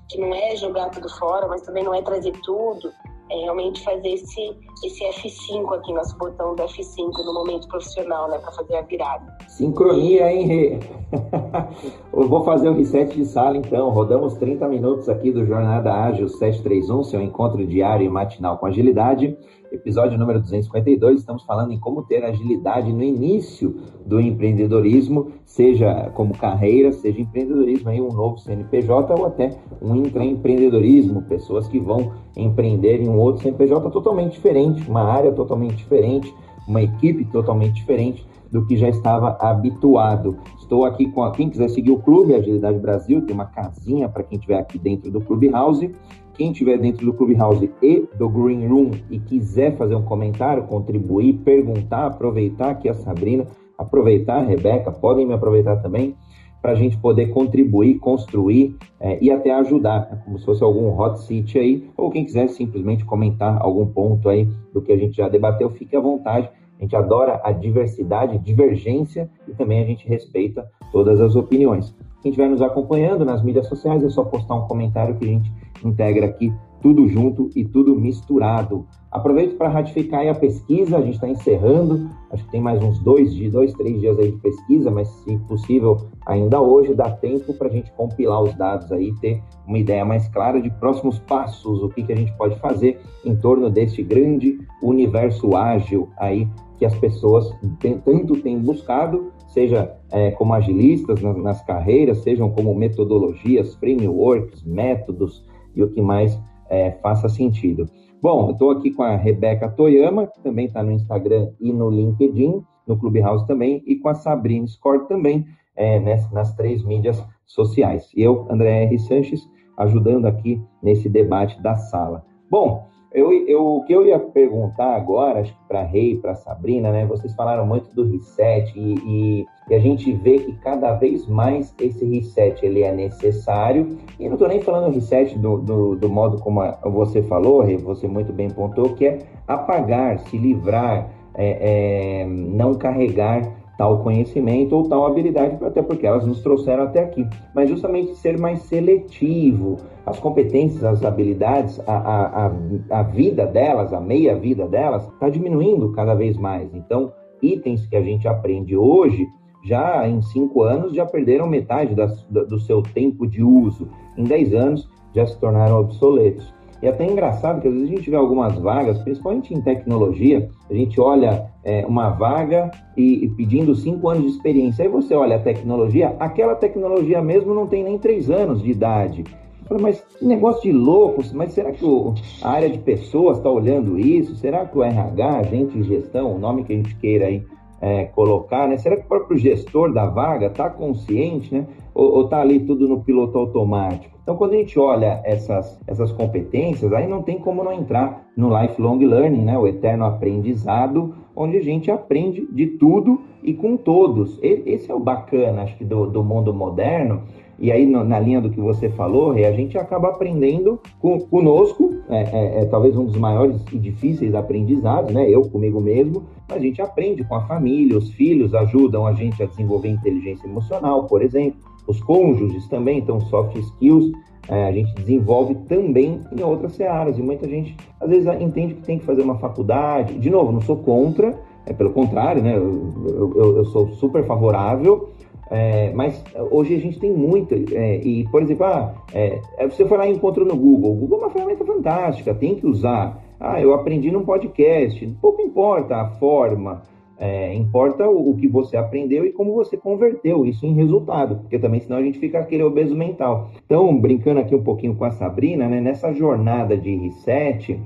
que não é jogar tudo fora, mas também não é trazer tudo, é realmente fazer esse, esse F5 aqui, nosso botão do F5 no momento profissional, né, para fazer a virada. Sincronia, hein, Rê? eu vou fazer o reset de sala, então. Rodamos 30 minutos aqui do Jornada Ágil 731, seu encontro diário e matinal com agilidade. Episódio número 252, estamos falando em como ter agilidade no início do empreendedorismo, seja como carreira, seja empreendedorismo aí um novo CNPJ ou até um intraempreendedorismo, pessoas que vão empreender em um outro CNPJ totalmente diferente, uma área totalmente diferente, uma equipe totalmente diferente do que já estava habituado. Estou aqui com a, quem quiser seguir o Clube Agilidade Brasil, tem uma casinha para quem estiver aqui dentro do Clubhouse quem estiver dentro do Clubhouse e do Green Room e quiser fazer um comentário, contribuir, perguntar, aproveitar aqui a Sabrina, aproveitar a Rebeca, podem me aproveitar também, para a gente poder contribuir, construir é, e até ajudar, né? como se fosse algum hot seat aí, ou quem quiser simplesmente comentar algum ponto aí do que a gente já debateu, fique à vontade. A gente adora a diversidade, divergência e também a gente respeita todas as opiniões. Quem estiver nos acompanhando nas mídias sociais é só postar um comentário que a gente integra aqui tudo junto e tudo misturado. Aproveito para ratificar a pesquisa, a gente está encerrando, acho que tem mais uns dois, dois, três dias aí de pesquisa, mas se possível, ainda hoje dá tempo para a gente compilar os dados aí, ter uma ideia mais clara de próximos passos, o que, que a gente pode fazer em torno deste grande universo ágil aí que as pessoas tanto têm buscado, seja é, como agilistas nas, nas carreiras, sejam como metodologias, frameworks, métodos e o que mais é, faça sentido. Bom, eu estou aqui com a Rebeca Toyama, que também está no Instagram e no LinkedIn, no Clubhouse também, e com a Sabrina Score também, é, nas, nas três mídias sociais. E eu, André R. Sanches, ajudando aqui nesse debate da sala. Bom, eu, eu, o que eu ia perguntar agora, acho que para Rei, para Sabrina, né? Vocês falaram muito do reset e, e, e, a gente vê que cada vez mais esse reset ele é necessário. E não estou nem falando reset do, do, do, modo como você falou, Rei, você muito bem pontuou, que é apagar, se livrar, é, é, não carregar tal conhecimento ou tal habilidade, até porque elas nos trouxeram até aqui. Mas justamente ser mais seletivo, as competências, as habilidades, a, a, a, a vida delas, a meia vida delas, está diminuindo cada vez mais. Então, itens que a gente aprende hoje, já em cinco anos, já perderam metade das, do seu tempo de uso. Em dez anos, já se tornaram obsoletos. E é até engraçado que às vezes a gente vê algumas vagas, principalmente em tecnologia, a gente olha é, uma vaga e, e, pedindo cinco anos de experiência. Aí você olha a tecnologia, aquela tecnologia mesmo não tem nem três anos de idade. Falo, mas que negócio de louco, mas será que o, a área de pessoas está olhando isso? Será que o RH, agente de gestão, o nome que a gente queira aí é, colocar, né? Será que o próprio gestor da vaga está consciente, né? Ou está ali tudo no piloto automático? Então, quando a gente olha essas, essas competências, aí não tem como não entrar no lifelong learning, né? O eterno aprendizado, onde a gente aprende de tudo e com todos. Esse é o bacana, acho que, do, do mundo moderno, e aí, na linha do que você falou, a gente acaba aprendendo com, conosco, é, é, é, talvez um dos maiores e difíceis aprendizados, né? Eu comigo mesmo, a gente aprende com a família, os filhos ajudam a gente a desenvolver inteligência emocional, por exemplo. Os cônjuges também, então, soft skills, é, a gente desenvolve também em outras searas. E muita gente, às vezes, entende que tem que fazer uma faculdade. De novo, não sou contra, é pelo contrário, né? eu, eu, eu sou super favorável é, mas hoje a gente tem muita, é, e por exemplo, ah, é, é, você foi lá e encontrou no Google. O Google é uma ferramenta fantástica, tem que usar. Ah, eu aprendi num podcast. Pouco importa a forma, é, importa o, o, que você aprendeu e como você converteu isso em resultado, porque também senão a gente fica aquele obeso mental. Então, brincando aqui um pouquinho com a Sabrina, né, nessa jornada de reset,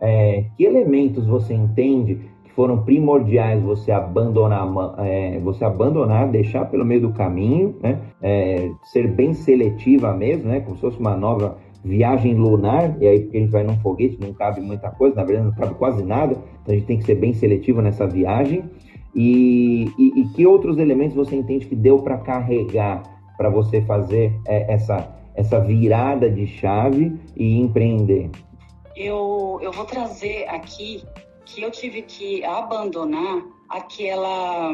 é, que elementos você entende foram primordiais você abandonar, é, você abandonar, deixar pelo meio do caminho, né? É, ser bem seletiva mesmo, né? Como se fosse uma nova viagem lunar, e aí porque a gente vai num foguete, não cabe muita coisa, na verdade não cabe quase nada, então a gente tem que ser bem seletivo nessa viagem. E, e, e que outros elementos você entende que deu para carregar para você fazer é, essa, essa virada de chave e empreender? Eu, eu vou trazer aqui que eu tive que abandonar aquela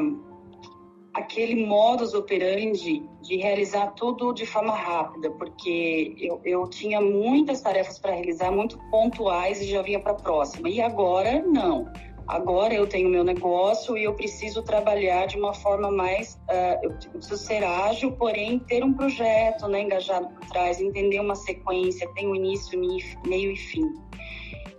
aquele modus operandi de realizar tudo de forma rápida, porque eu, eu tinha muitas tarefas para realizar, muito pontuais e já vinha para a próxima. E agora, não. Agora eu tenho meu negócio e eu preciso trabalhar de uma forma mais. Uh, eu preciso ser ágil, porém ter um projeto né, engajado por trás, entender uma sequência, tem um início, meio e fim.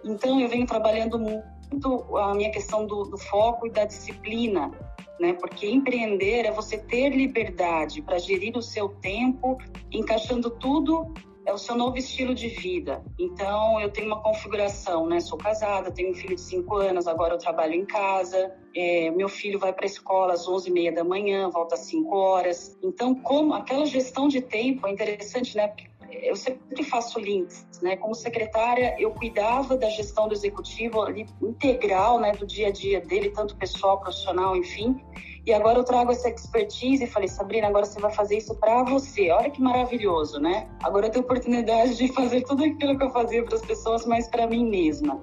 Então eu venho trabalhando muito muito a minha questão do, do foco e da disciplina, né? Porque empreender é você ter liberdade para gerir o seu tempo, encaixando tudo é o seu novo estilo de vida. Então, eu tenho uma configuração, né? Sou casada, tenho um filho de 5 anos, agora eu trabalho em casa. É, meu filho vai para a escola às 11h30 da manhã, volta às 5 horas. Então, como aquela gestão de tempo é interessante, né? Porque eu sempre faço links, né? Como secretária, eu cuidava da gestão do executivo ali, integral, né, do dia a dia dele, tanto pessoal, profissional, enfim. E agora eu trago essa expertise e falei, Sabrina, agora você vai fazer isso para você. Olha que maravilhoso, né? Agora eu tenho oportunidade de fazer tudo aquilo que eu fazia para as pessoas, mas para mim mesma.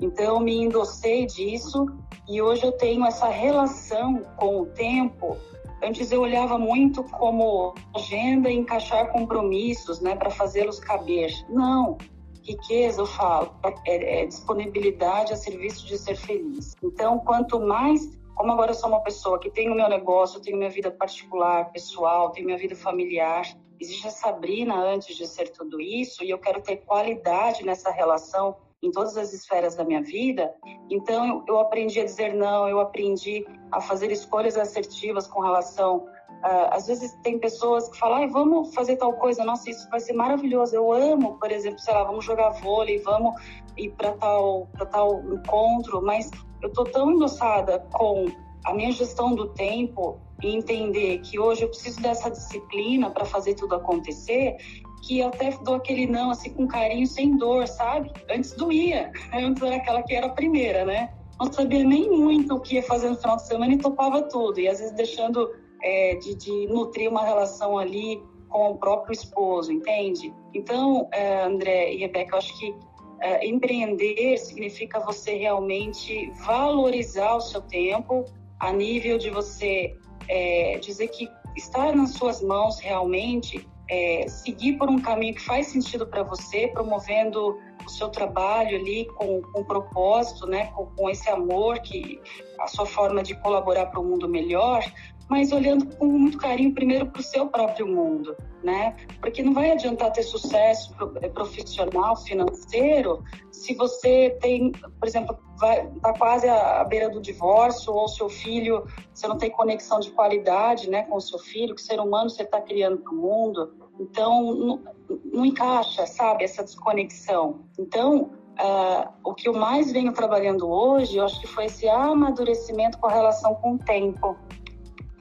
Então eu me endossei disso e hoje eu tenho essa relação com o tempo Antes eu olhava muito como agenda e encaixar compromissos, né, para fazê-los caber. Não, riqueza, eu falo, é, é, disponibilidade a serviço de ser feliz. Então, quanto mais, como agora eu sou uma pessoa que tem o meu negócio, tenho minha vida particular, pessoal, tenho minha vida familiar, existe a Sabrina antes de ser tudo isso, e eu quero ter qualidade nessa relação em todas as esferas da minha vida. Então, eu, aprendi a dizer não, eu aprendi a fazer escolhas assertivas com relação Uh, às vezes tem pessoas que falam, ah, vamos fazer tal coisa, nossa, isso vai ser maravilhoso. Eu amo, por exemplo, sei lá, vamos jogar vôlei, vamos ir para tal, tal encontro, mas eu tô tão endossada com a minha gestão do tempo e entender que hoje eu preciso dessa disciplina para fazer tudo acontecer, que eu até dou aquele não assim com carinho, sem dor, sabe? Antes doía, antes era aquela que era a primeira, né? Não sabia nem muito o que ia fazer no final de semana e topava tudo. E às vezes deixando é, de, de, nutrir uma relação ali com o próprio esposo, entende? Então, é, André e Rebeca, eu acho que é, empreender significa você realmente valorizar o seu tempo a nível de você é, dizer que está nas suas mãos realmente é, seguir por um caminho que faz sentido para você, promovendo o seu trabalho ali com, com propósito, né, com, com, esse amor que a sua forma de colaborar para o mundo melhor, mas olhando com muito carinho primeiro para o seu próprio mundo, né? Porque não vai adiantar ter sucesso eh, profissional, financeiro, se você tem, por exemplo, está quase à beira do divórcio ou seu filho, você não tem conexão de qualidade, né, com o seu filho, que ser humano você está criando para o mundo, então não, não encaixa, sabe, essa desconexão. Então Uh, o que eu mais venho trabalhando hoje, eu acho que foi esse amadurecimento com a relação com o tempo.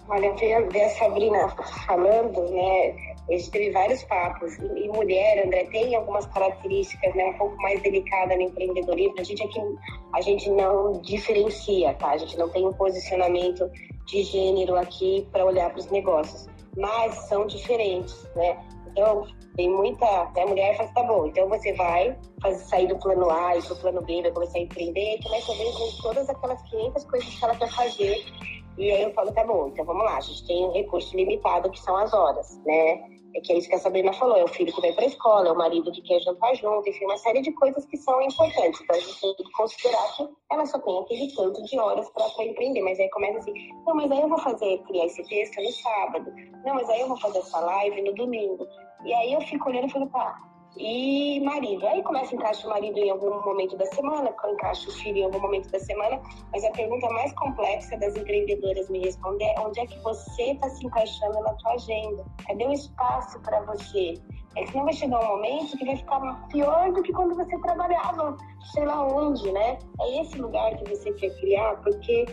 Olha, ver a Sabrina falando, né? A gente teve vários papos. E, e, mulher, André, tem algumas características, né? Um pouco mais delicada no empreendedorismo. A gente aqui, a gente não diferencia, tá? A gente não tem um posicionamento de gênero aqui para olhar para os negócios. Mas são diferentes, né? Então, tem muita. Né, a mulher fala, tá bom, então você vai fazer, sair do plano A e pro plano B, vai começar a empreender, e começa a ver todas aquelas 500 coisas que ela quer fazer e aí eu falo, tá bom, então vamos lá, a gente tem um recurso limitado que são as horas, né? É que é isso que a Sabrina falou, é o filho que vai para escola, é o marido que quer jantar junto, enfim, uma série de coisas que são importantes. Então a gente tem que considerar que ela só tem aquele tanto de horas para empreender. Mas aí começa assim, não, mas aí eu vou fazer, criar esse texto no sábado, não, mas aí eu vou fazer essa live no domingo. E aí eu fico olhando e falo, tá, e marido. Aí começa a encaixar o marido em algum momento da semana, encaixa o filho em algum momento da semana, mas a pergunta mais complexa das empreendedoras me responder é onde é que você está se encaixando na tua agenda? Cadê o espaço para você? É que não vai chegar um momento que vai ficar pior do que quando você trabalhava, sei lá onde, né? É esse lugar que você quer criar, porque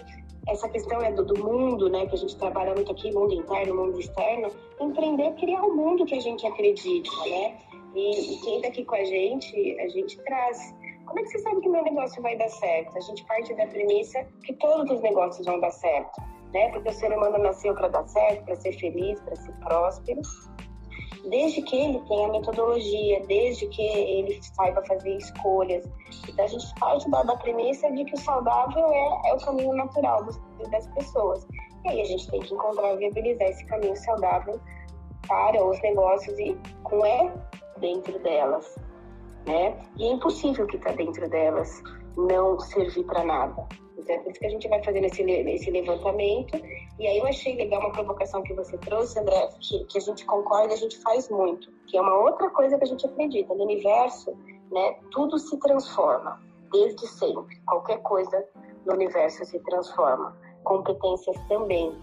essa questão é do, do, mundo, né, que a gente trabalha muito aqui, mundo interno, mundo externo, empreender criar o um mundo que a gente acredita, né? E, e quem está aqui com a gente, a gente traz. Como é que você sabe que meu negócio vai dar certo? A gente parte da premissa que todos os negócios vão dar certo, né? Porque o ser humano nasceu para dar certo, para ser feliz, para ser próspero. Desde que ele tenha metodologia, desde que ele saiba fazer escolhas. Então a gente parte da, da premissa de que o saudável é, é o caminho natural das pessoas. E aí a gente tem que encontrar e viabilizar esse caminho saudável para os negócios e com é dentro delas, né? E é impossível que está dentro delas não servir para nada. Então é por isso que a gente vai fazendo esse, esse levantamento. E aí eu achei legal uma provocação que você trouxe, André, que, que a gente concorda, a gente faz muito, que é uma outra coisa que a gente acredita. No universo, né, tudo se transforma, desde sempre. Qualquer coisa no universo se transforma. Competências também.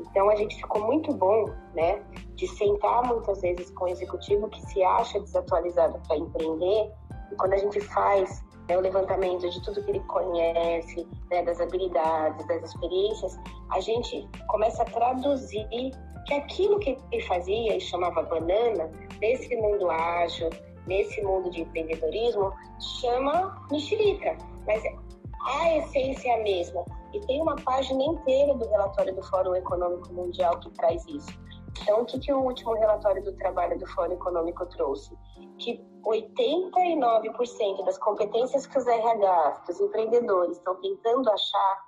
Então a gente ficou muito bom, né, de sentar muitas vezes com o executivo que se acha desatualizado para empreender e quando a gente faz né, o levantamento de tudo que ele conhece, né, das habilidades, das experiências, a gente começa a traduzir que aquilo que ele fazia e chamava banana, nesse mundo ágil, nesse mundo de empreendedorismo, chama mexerica. Mas a essência é a mesma. E tem uma página inteira do relatório do Fórum Econômico Mundial que traz isso. Então, o que, que o último relatório do trabalho do Fórum Econômico trouxe? Que 89% das competências que os RH, que os empreendedores estão tentando achar,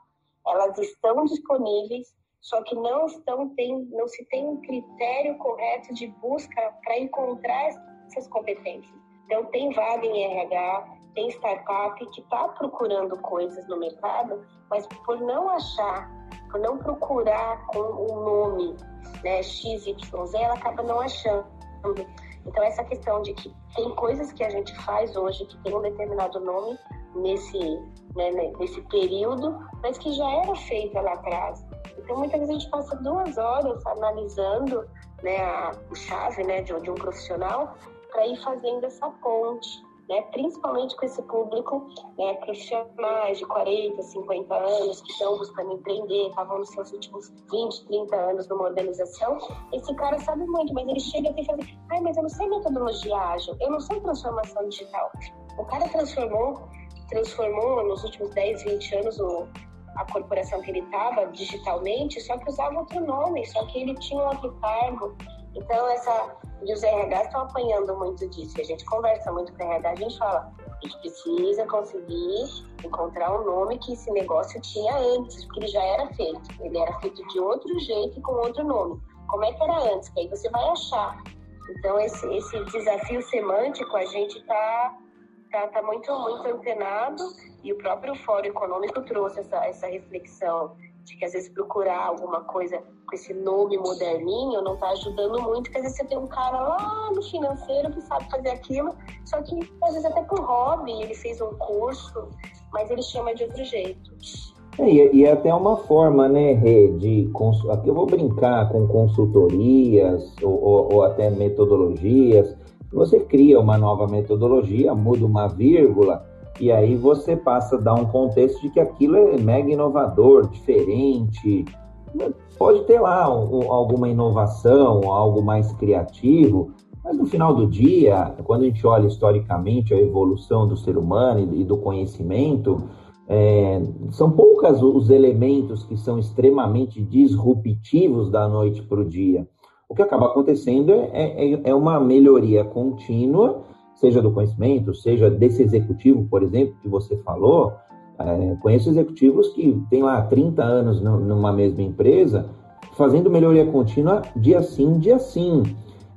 elas estão disponíveis só que não, estão, tem, não se tem um critério correto de busca para encontrar essas competências. Então, tem vaga em RH, tem startup que está procurando coisas no mercado, mas por não achar, por não procurar com o nome né, XYZ, ela acaba não achando. Então, essa questão de que tem coisas que a gente faz hoje que tem um determinado nome nesse, né, nesse período, mas que já era feita lá atrás. Então, muitas vezes a gente passa duas horas analisando né, a, chave né, de, de um profissional para ir fazendo essa ponte. Né, principalmente com esse público, né, profissionais de 40, 50 anos que estão buscando empreender, estavam nos seus últimos 20, 30 anos numa organização. Esse cara sabe muito, mas ele chega e fala: ai, mas eu não sei metodologia ágil, eu não sei transformação digital. O cara transformou, transformou nos últimos 10, 20 anos o, a corporação que ele estava digitalmente, só que usava outro nome, só que ele tinha outro cargo. Então, essa, e os RH estão apanhando muito disso. A gente conversa muito com o RH, a gente fala, a gente precisa conseguir encontrar um nome que esse negócio tinha antes, porque ele já era feito. Ele era feito de outro jeito e com outro nome. Como é que era antes? Que aí você vai achar. Então, esse, esse desafio semântico, a gente está tá, tá muito, muito antenado e o próprio Fórum Econômico trouxe essa, essa reflexão de que às vezes procurar alguma coisa com esse nome moderninho não está ajudando muito, porque às vezes você tem um cara lá no financeiro que sabe fazer aquilo, só que às vezes até por hobby, ele fez um curso, mas ele chama de outro jeito. É, e, é até uma forma, né, Rê, de aqui eu vou brincar com consultorias ou, ou, ou até metodologias. Você cria uma nova metodologia, muda uma vírgula, e aí você passa a dar um contexto de que aquilo é mega inovador, diferente. Pode ter lá um, alguma inovação, algo mais criativo, mas no final do dia, quando a gente olha historicamente a evolução do ser humano e do conhecimento, é, são poucos os elementos que são extremamente disruptivos da noite para o dia. O que acaba acontecendo é, é, é uma melhoria contínua seja do conhecimento, seja desse executivo, por exemplo, que você falou. É, conheço executivos que têm lá 30 anos numa mesma empresa, fazendo melhoria contínua dia sim, dia sim.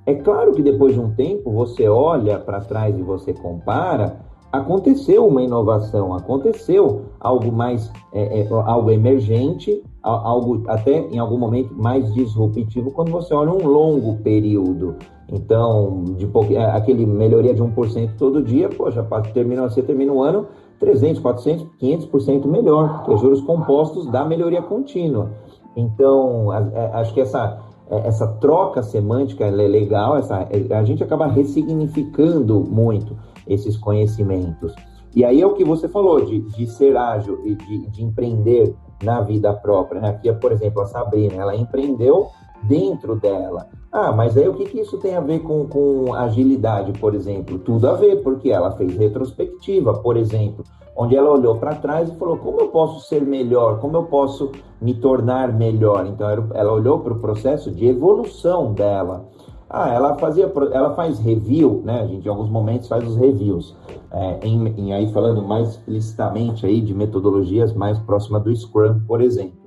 É claro que depois de um tempo você olha para trás e você compara, aconteceu uma inovação, aconteceu algo mais, é, é, algo emergente, algo até em algum momento mais disruptivo quando você olha um longo período. Então, de pouco, é, aquele melhoria de 1% todo dia, já termina, você termina o ano 300, 400, 500% melhor, que juros compostos da melhoria contínua. Então, é, acho que essa, é, essa troca semântica é legal, essa, a gente acaba ressignificando muito esses conhecimentos. E aí é o que você falou, de, de ser ágil e de, de empreender na vida própria. Né? Aqui, por exemplo, a Sabrina, ela empreendeu dentro dela. Ah, mas aí o que, que isso tem a ver com, com agilidade, por exemplo? Tudo a ver, porque ela fez retrospectiva, por exemplo, onde ela olhou para trás e falou: como eu posso ser melhor? Como eu posso me tornar melhor? Então, ela olhou para o processo de evolução dela. Ah, ela fazia, ela faz review, né? A gente em alguns momentos faz os reviews. É, em, em, aí falando mais explicitamente aí de metodologias mais próximas do Scrum, por exemplo.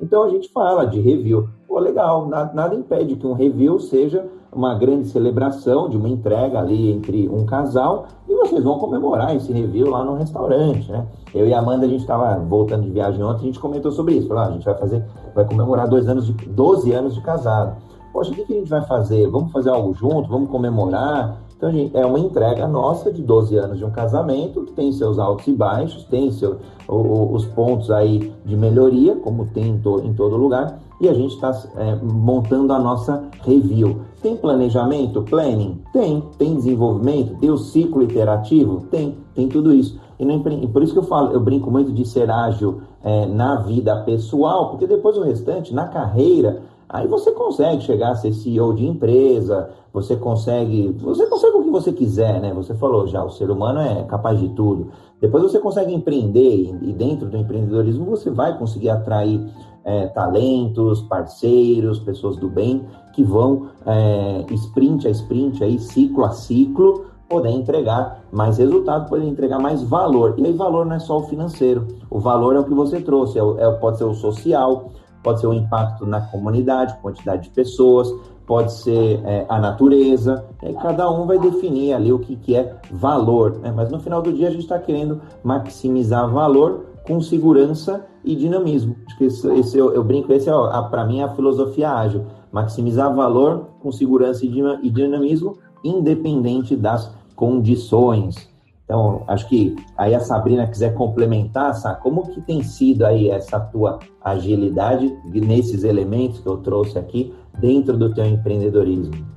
Então a gente fala de review. Pô, legal, nada, nada impede que um review seja uma grande celebração de uma entrega ali entre um casal e vocês vão comemorar esse review lá no restaurante, né? Eu e a Amanda, a gente estava voltando de viagem ontem, a gente comentou sobre isso. Falou, ah, a gente vai fazer, vai comemorar dois anos de, 12 anos de casado. Poxa, o que, que a gente vai fazer? Vamos fazer algo junto? Vamos comemorar? Então, gente, é uma entrega nossa de 12 anos de um casamento, que tem seus altos e baixos, tem seu, o, os pontos aí de melhoria, como tem em, to, em todo lugar, e a gente está é, montando a nossa review. Tem planejamento? Planning? Tem. Tem desenvolvimento? Tem o ciclo iterativo? Tem. Tem tudo isso. E, não, por isso que eu falo, eu brinco muito de ser ágil é, na vida pessoal, porque depois o restante, na carreira, Aí você consegue chegar a ser CEO de empresa, você consegue, você consegue o que você quiser, né? Você falou já, o ser humano é capaz de tudo. Depois você consegue empreender e dentro do empreendedorismo você vai conseguir atrair é, talentos, parceiros, pessoas do bem que vão é, sprint a sprint, aí, ciclo a ciclo, poder entregar mais resultado, poder entregar mais valor. E aí valor não é só o financeiro, o valor é o que você trouxe, é, é pode ser o social, pode ser o impacto na comunidade, quantidade de pessoas, pode ser é, a natureza, e cada um vai definir ali o que, que é valor, né? mas no final do dia a gente está querendo maximizar valor com segurança e dinamismo. Acho que esse, esse eu, eu, brinco, esse é, para mim, é a filosofia ágil, maximizar valor com segurança e dinamismo, independente das condições. Então, acho que aí a Sabrina quiser complementar, Sá, como que tem sido aí essa tua agilidade nesses elementos que eu trouxe aqui dentro do teu empreendedorismo?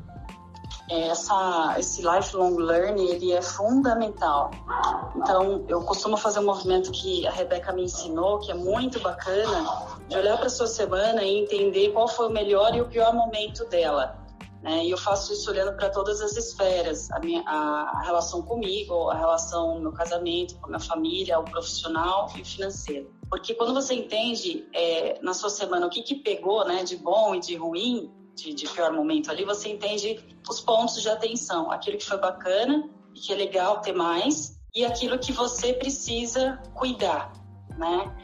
É, essa, esse lifelong learning ele é fundamental. Então, eu costumo fazer um movimento que a Rebeca me ensinou, que é muito bacana, de olhar para sua semana e entender qual foi o melhor e o pior momento dela. Né? E eu faço isso olhando para todas as esferas, a, minha, a, relação comigo, a relação no meu casamento, com a minha família, o profissional e o financeiro. Porque quando você entende é, na sua semana o que, que pegou né, de bom e de ruim, de, de pior momento ali, você entende os pontos de atenção, aquilo que foi bacana e que é legal ter mais, e aquilo que você precisa cuidar, né?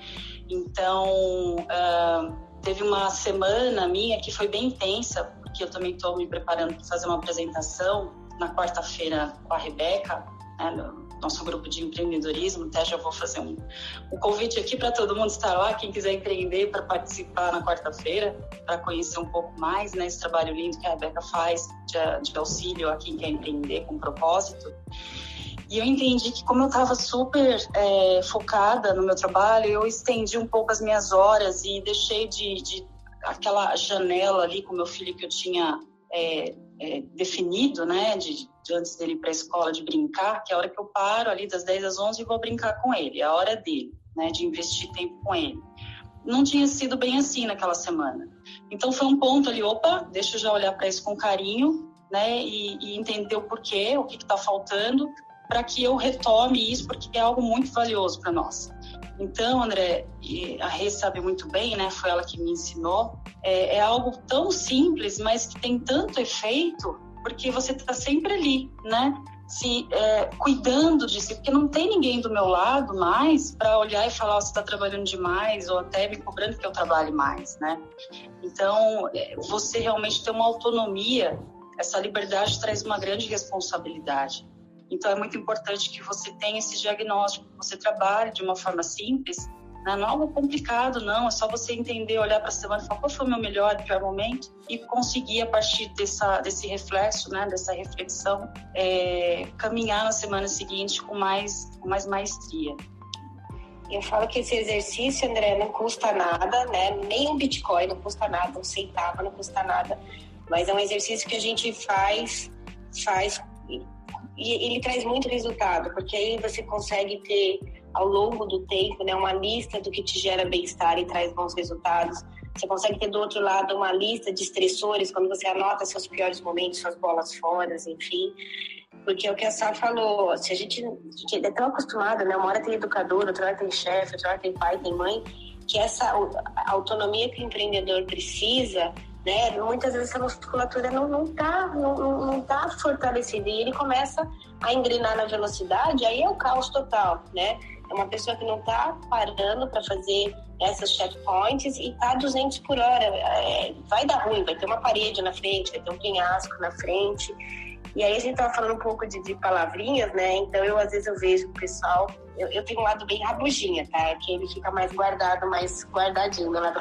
Então, uh, teve uma semana minha que foi bem intensa, que eu também estou me preparando para fazer uma apresentação na quarta-feira com a Rebeca, né, no nosso grupo de empreendedorismo. Até já vou fazer um, um convite aqui para todo mundo estar lá, quem quiser empreender, para participar na quarta-feira, para conhecer um pouco mais né, esse trabalho lindo que a Rebeca faz de, de auxílio a quem quer empreender com propósito. E eu entendi que, como eu estava super é, focada no meu trabalho, eu estendi um pouco as minhas horas e deixei de, de aquela janela ali com meu filho que eu tinha é, é, definido, né, de, de antes dele ir para a escola, de brincar, que é a hora que eu paro ali das 10 às 11 e vou brincar com ele, é a hora dele, né, de investir tempo com ele. Não tinha sido bem assim naquela semana. Então foi um ponto ali, opa, deixa eu já olhar para isso com carinho, né, e, e entender o porquê, o que está faltando, para que eu retome isso, porque é algo muito valioso para nós. Então, André, a Rê sabe muito bem, né? Foi ela que me ensinou. É, é algo tão simples, mas que tem tanto efeito, porque você está sempre ali, né? Se é, cuidando de si, porque não tem ninguém do meu lado mais para olhar e falar oh, você está trabalhando demais ou até me cobrando que eu trabalhe mais, né? Então, é, você realmente tem uma autonomia. Essa liberdade traz uma grande responsabilidade. Então, é muito importante que você tenha esse diagnóstico, que você trabalhe de uma forma simples, né? não é algo complicado, não. É só você entender, olhar para a semana e falar qual foi o meu melhor e pior momento e conseguir, a partir dessa, desse reflexo, né? dessa reflexão, é, caminhar na semana seguinte com mais, com mais maestria. Eu falo que esse exercício, André, não custa nada, né? Nem um Bitcoin não custa nada, um centavo não custa nada. Mas é um exercício que a gente faz, faz e ele traz muito resultado, porque aí você consegue ter ao longo do tempo, né, uma lista do que te gera bem-estar e traz bons resultados. Você consegue ter do outro lado uma lista de estressores quando você anota seus piores momentos, suas bolas fora, enfim. Porque é o que a Sá falou, se a gente, a gente é tão acostumado, né? Uma hora tem educador, outra hora tem chefe, outra hora tem pai, tem mãe, que essa autonomia que o empreendedor precisa né? Muitas vezes a musculatura não não tá não, não tá fortalecida e ele começa a engrenar na velocidade, aí é o caos total, né? É uma pessoa que não tá parando para fazer essas checkpoints e tá 200 por hora. É, vai dar ruim, vai ter uma parede na frente, vai ter um penhasco na frente. E aí a gente tava falando um pouco de, de palavrinhas, né? Então eu às vezes eu vejo o pessoal, eu, eu tenho um lado bem rabugina, tá? Que ele fica mais guardado, mais guardadinho, meu lado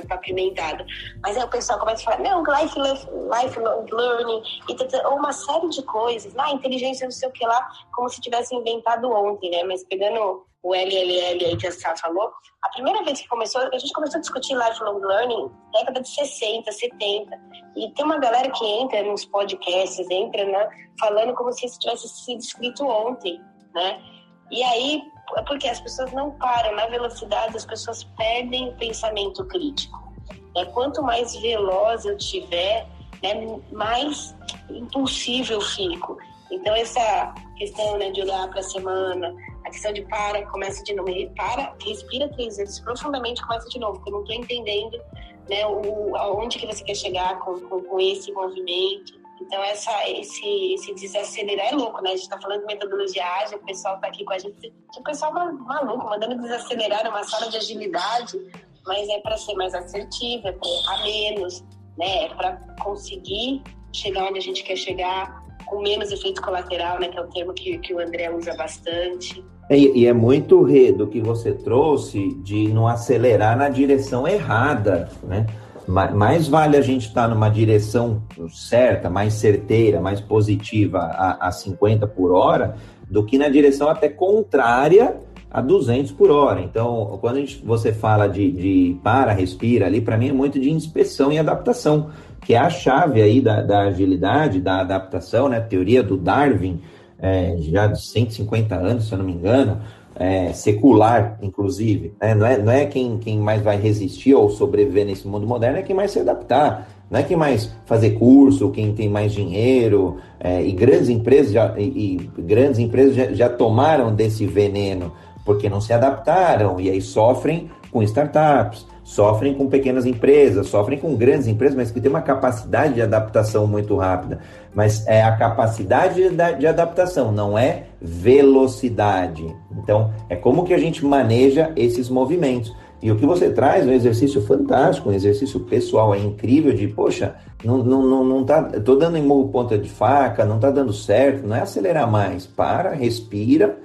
ficar apimentado. Mas aí o pessoal começa a falar, não, life, lifelong learning, e ou uma série de coisas, ah, inteligência não sei o que lá, como se tivesse inventado ontem, né? Mas pegando o LLL aí que a Sá falou, a primeira vez que começou, a gente começou a discutir lifelong learning década de 60, 70, e tem uma galera que entra nos podcasts, entra né, falando como se isso tivesse sido escrito ontem, né? E aí, é porque as pessoas não param. Na velocidade, as pessoas perdem o pensamento crítico. É, quanto mais veloz eu tiver, né, mais impulsivo eu fico. Então, essa questão né, de olhar para a semana, questão de para, começa de novo, para, respira três vezes profundamente, começa de novo, porque eu não estou entendendo né, o, aonde que você quer chegar com, com, com esse movimento. Então, essa, esse, esse desacelerar é louco, né? A gente está falando de metodologia ágil, o pessoal está aqui com a gente. O pessoal maluco, mandando desacelerar numa sala de agilidade. mas é para ser mais assertiva, é para errar menos, né? É para conseguir chegar onde a gente quer chegar com menos efeito colateral, né? Que é o termo que, que o André usa bastante. E, e é muito re do que você trouxe de não acelerar na direção errada, né? mais vale a gente estar tá numa direção certa, mais certeira, mais positiva a, a 50 por hora, do que na direção até contrária a 200 por hora. Então, quando gente, você fala de, de para, respira ali, para mim é muito de inspeção e adaptação, que é a chave aí da, da agilidade, da adaptação, né? Teoria do Darwin, é, já de 150 anos, se eu não me engano, é, secular, inclusive. Né? Não é, não é quem, quem mais vai resistir ou sobreviver nesse mundo moderno, é quem mais se adaptar. Não é quem mais fazer curso, quem tem mais dinheiro. É, e grandes empresas, já, e, e grandes empresas já, já tomaram desse veneno, porque não se adaptaram e aí sofrem com startups sofrem com pequenas empresas, sofrem com grandes empresas, mas que têm uma capacidade de adaptação muito rápida. Mas é a capacidade de adaptação, não é velocidade. Então, é como que a gente maneja esses movimentos. E o que você traz é um exercício fantástico, um exercício pessoal, é incrível de, poxa, não, não, não, não tá, tô dando em ponta de faca, não tá dando certo, não é acelerar mais, para, respira,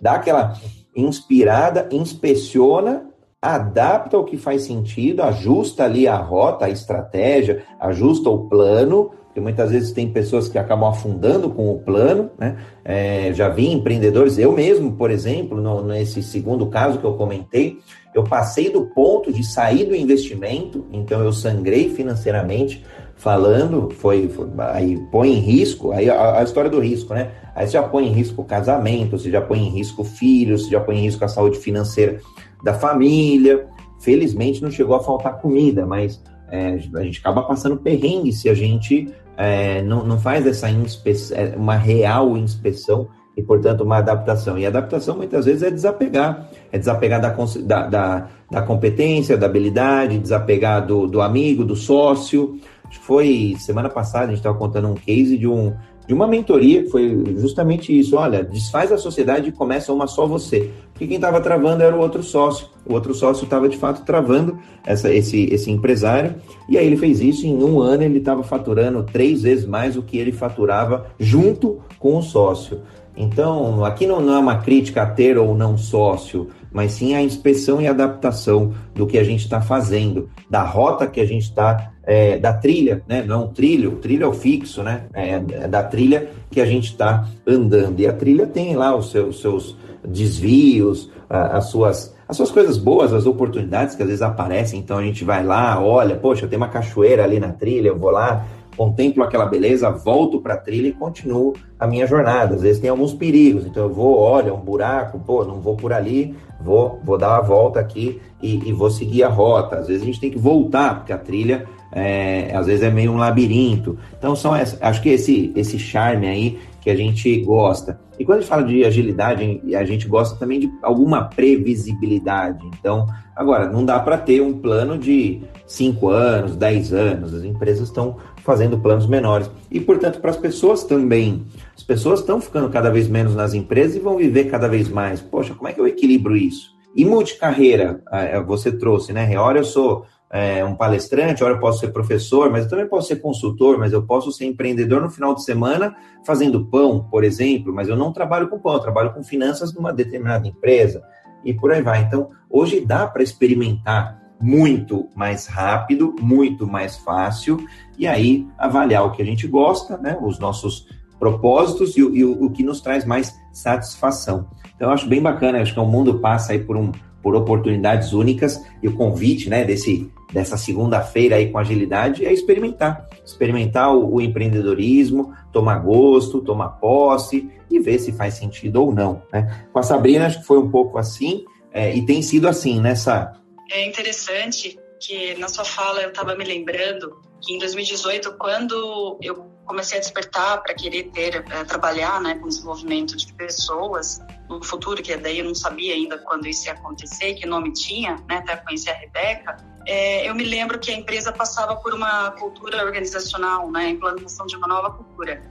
dá aquela inspirada, inspeciona adapta o que faz sentido, ajusta ali a rota, a estratégia, ajusta o plano, porque muitas vezes tem pessoas que acabam afundando com o plano, né? É, já vi empreendedores, eu mesmo, por exemplo, no, nesse segundo caso que eu comentei, eu passei do ponto de sair do investimento, então eu sangrei financeiramente, falando, foi, foi aí põe em risco, aí a, a, história do risco, né? Aí você já põe em risco o casamento, você já põe em risco filhos, você já põe em risco a saúde financeira da família. Felizmente não chegou a faltar comida, mas é, a gente acaba passando perrengue se a gente é, não, não faz essa é, uma real inspeção e, portanto, uma adaptação. E adaptação muitas vezes é desapegar, é desapegar da, da, da, da competência, da habilidade, desapegar do, do amigo, do sócio. Foi semana passada, a gente estava contando um case de um, de uma mentoria que foi justamente isso. Olha, desfaz a sociedade e começa uma só você. Porque quem estava travando era o outro sócio. O outro sócio estava de fato travando essa, esse, esse empresário. E aí ele fez isso. Em um ano ele estava faturando três vezes mais do que ele faturava junto com o sócio. Então, aqui não, não é uma crítica a ter ou não sócio, mas sim a inspeção e adaptação do que a gente está fazendo, da rota que a gente está é, da trilha, né? Não é trilho, trilho é o fixo, né? É, é da trilha que a gente está andando. E a trilha tem lá os seus, seus desvios, as suas, as suas coisas boas, as oportunidades que às vezes aparecem. Então a gente vai lá, olha, poxa, tem uma cachoeira ali na trilha, eu vou lá, contemplo aquela beleza, volto para a trilha e continuo a minha jornada. Às vezes tem alguns perigos, então eu vou, olha, um buraco, pô, não vou por ali, vou, vou dar uma volta aqui e, e vou seguir a rota. Às vezes a gente tem que voltar, porque a trilha é, às vezes é meio um labirinto. Então são acho que esse esse charme aí que a gente gosta. E quando a gente fala de agilidade, a gente gosta também de alguma previsibilidade. Então, agora, não dá para ter um plano de 5 anos, 10 anos. As empresas estão fazendo planos menores. E, portanto, para as pessoas também. As pessoas estão ficando cada vez menos nas empresas e vão viver cada vez mais. Poxa, como é que eu equilibro isso? E multicarreira, você trouxe, né? Hora eu sou é, um palestrante, hora eu posso ser professor, mas eu também posso ser consultor, mas eu posso ser empreendedor no final de semana fazendo pão, por exemplo, mas eu não trabalho com pão, eu trabalho com finanças numa determinada empresa e por aí vai. Então, hoje dá para experimentar muito mais rápido, muito mais fácil, e aí avaliar o que a gente gosta, né, os nossos propósitos e, e o, o que nos traz mais satisfação. Então, eu acho bem bacana, acho que o mundo passa aí por um por oportunidades únicas e o convite, né, desse dessa segunda-feira aí com agilidade é experimentar. Experimentar o, o, empreendedorismo, tomar gosto, tomar posse e ver se faz sentido ou não. Né? Com a Sabrina, acho que foi um pouco assim, é, e tem sido assim nessa. É interessante que na sua fala eu estava me lembrando que em 2018, quando eu comecei a despertar para querer ter, é, trabalhar né, com desenvolvimento de pessoas no futuro, que daí eu não sabia ainda quando isso ia acontecer, que nome tinha, né, até conhecer a Rebeca, é, eu me lembro que a empresa passava por uma cultura organizacional, né, implantação de uma nova cultura.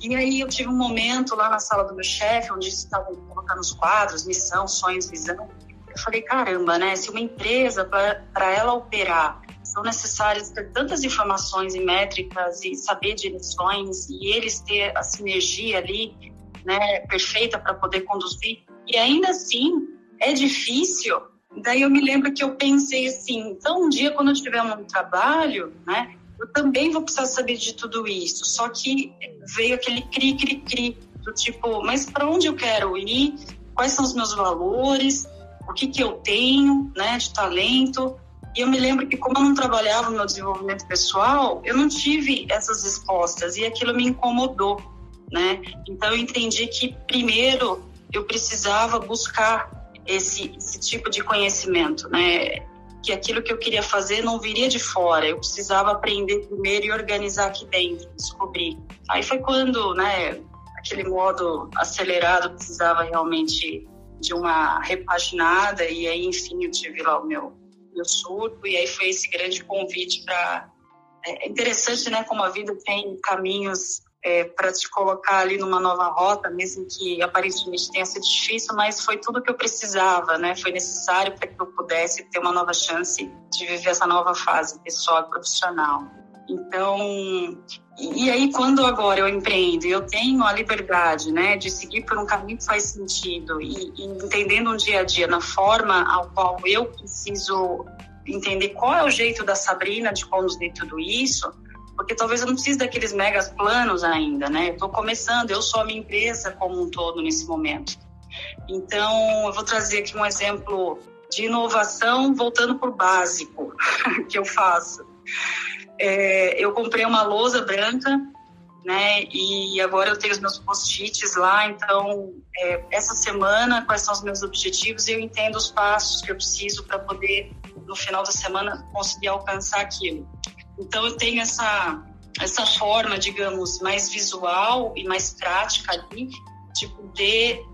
E aí eu tive um momento lá na sala do meu chefe, onde estavam colocando os quadros, missão, sonhos, visão. Eu falei, caramba, né? Se uma empresa, para ela operar, são necessárias ter tantas informações e métricas e saber direções e eles ter a sinergia ali, né, perfeita para poder conduzir. E ainda assim, é difícil. Daí eu me lembro que eu pensei assim, então um dia quando eu tiver um trabalho, né, eu também vou precisar saber de tudo isso. Só que veio aquele cri, cri, cri, do tipo, mas para onde eu quero ir? Quais são os meus valores? O que que eu tenho, né, de talento? E eu me lembro que como eu não trabalhava no meu desenvolvimento pessoal, eu não tive essas respostas e aquilo me incomodou, né? Então eu entendi que primeiro eu precisava buscar esse, esse tipo de conhecimento, né? Que aquilo que eu queria fazer não viria de fora, eu precisava aprender primeiro e organizar aqui dentro, descobrir. Aí foi quando, né, aquele modo acelerado precisava realmente de uma repaginada e aí, enfim, eu tive lá o meu, meu surto e aí foi esse grande convite para... É, é interessante, né, como a vida tem caminhos é, para te colocar ali numa nova rota, mesmo que aparentemente tenha sido difícil, mas foi tudo que eu precisava, né? Foi necessário para que eu pudesse ter uma nova chance de viver essa nova fase pessoal e profissional. Então, e aí quando agora eu empreendo, eu tenho a liberdade, né, de seguir por um caminho que faz sentido e, e entendendo um dia a dia na forma ao qual eu preciso entender qual é o jeito da Sabrina de conduzir tudo isso, porque talvez eu não precise daqueles megas planos ainda, né? Eu estou começando, eu sou a minha empresa como um todo nesse momento. Então, eu vou trazer aqui um exemplo de inovação voltando para o básico que eu faço. É, eu comprei uma lousa branca, né? E agora eu tenho os meus post-its lá. Então, é, essa semana, quais são os meus objetivos? Eu entendo os passos que eu preciso para poder, no final da semana, conseguir alcançar aquilo. Então eu tenho essa essa forma, digamos, mais visual e mais prática ali de poder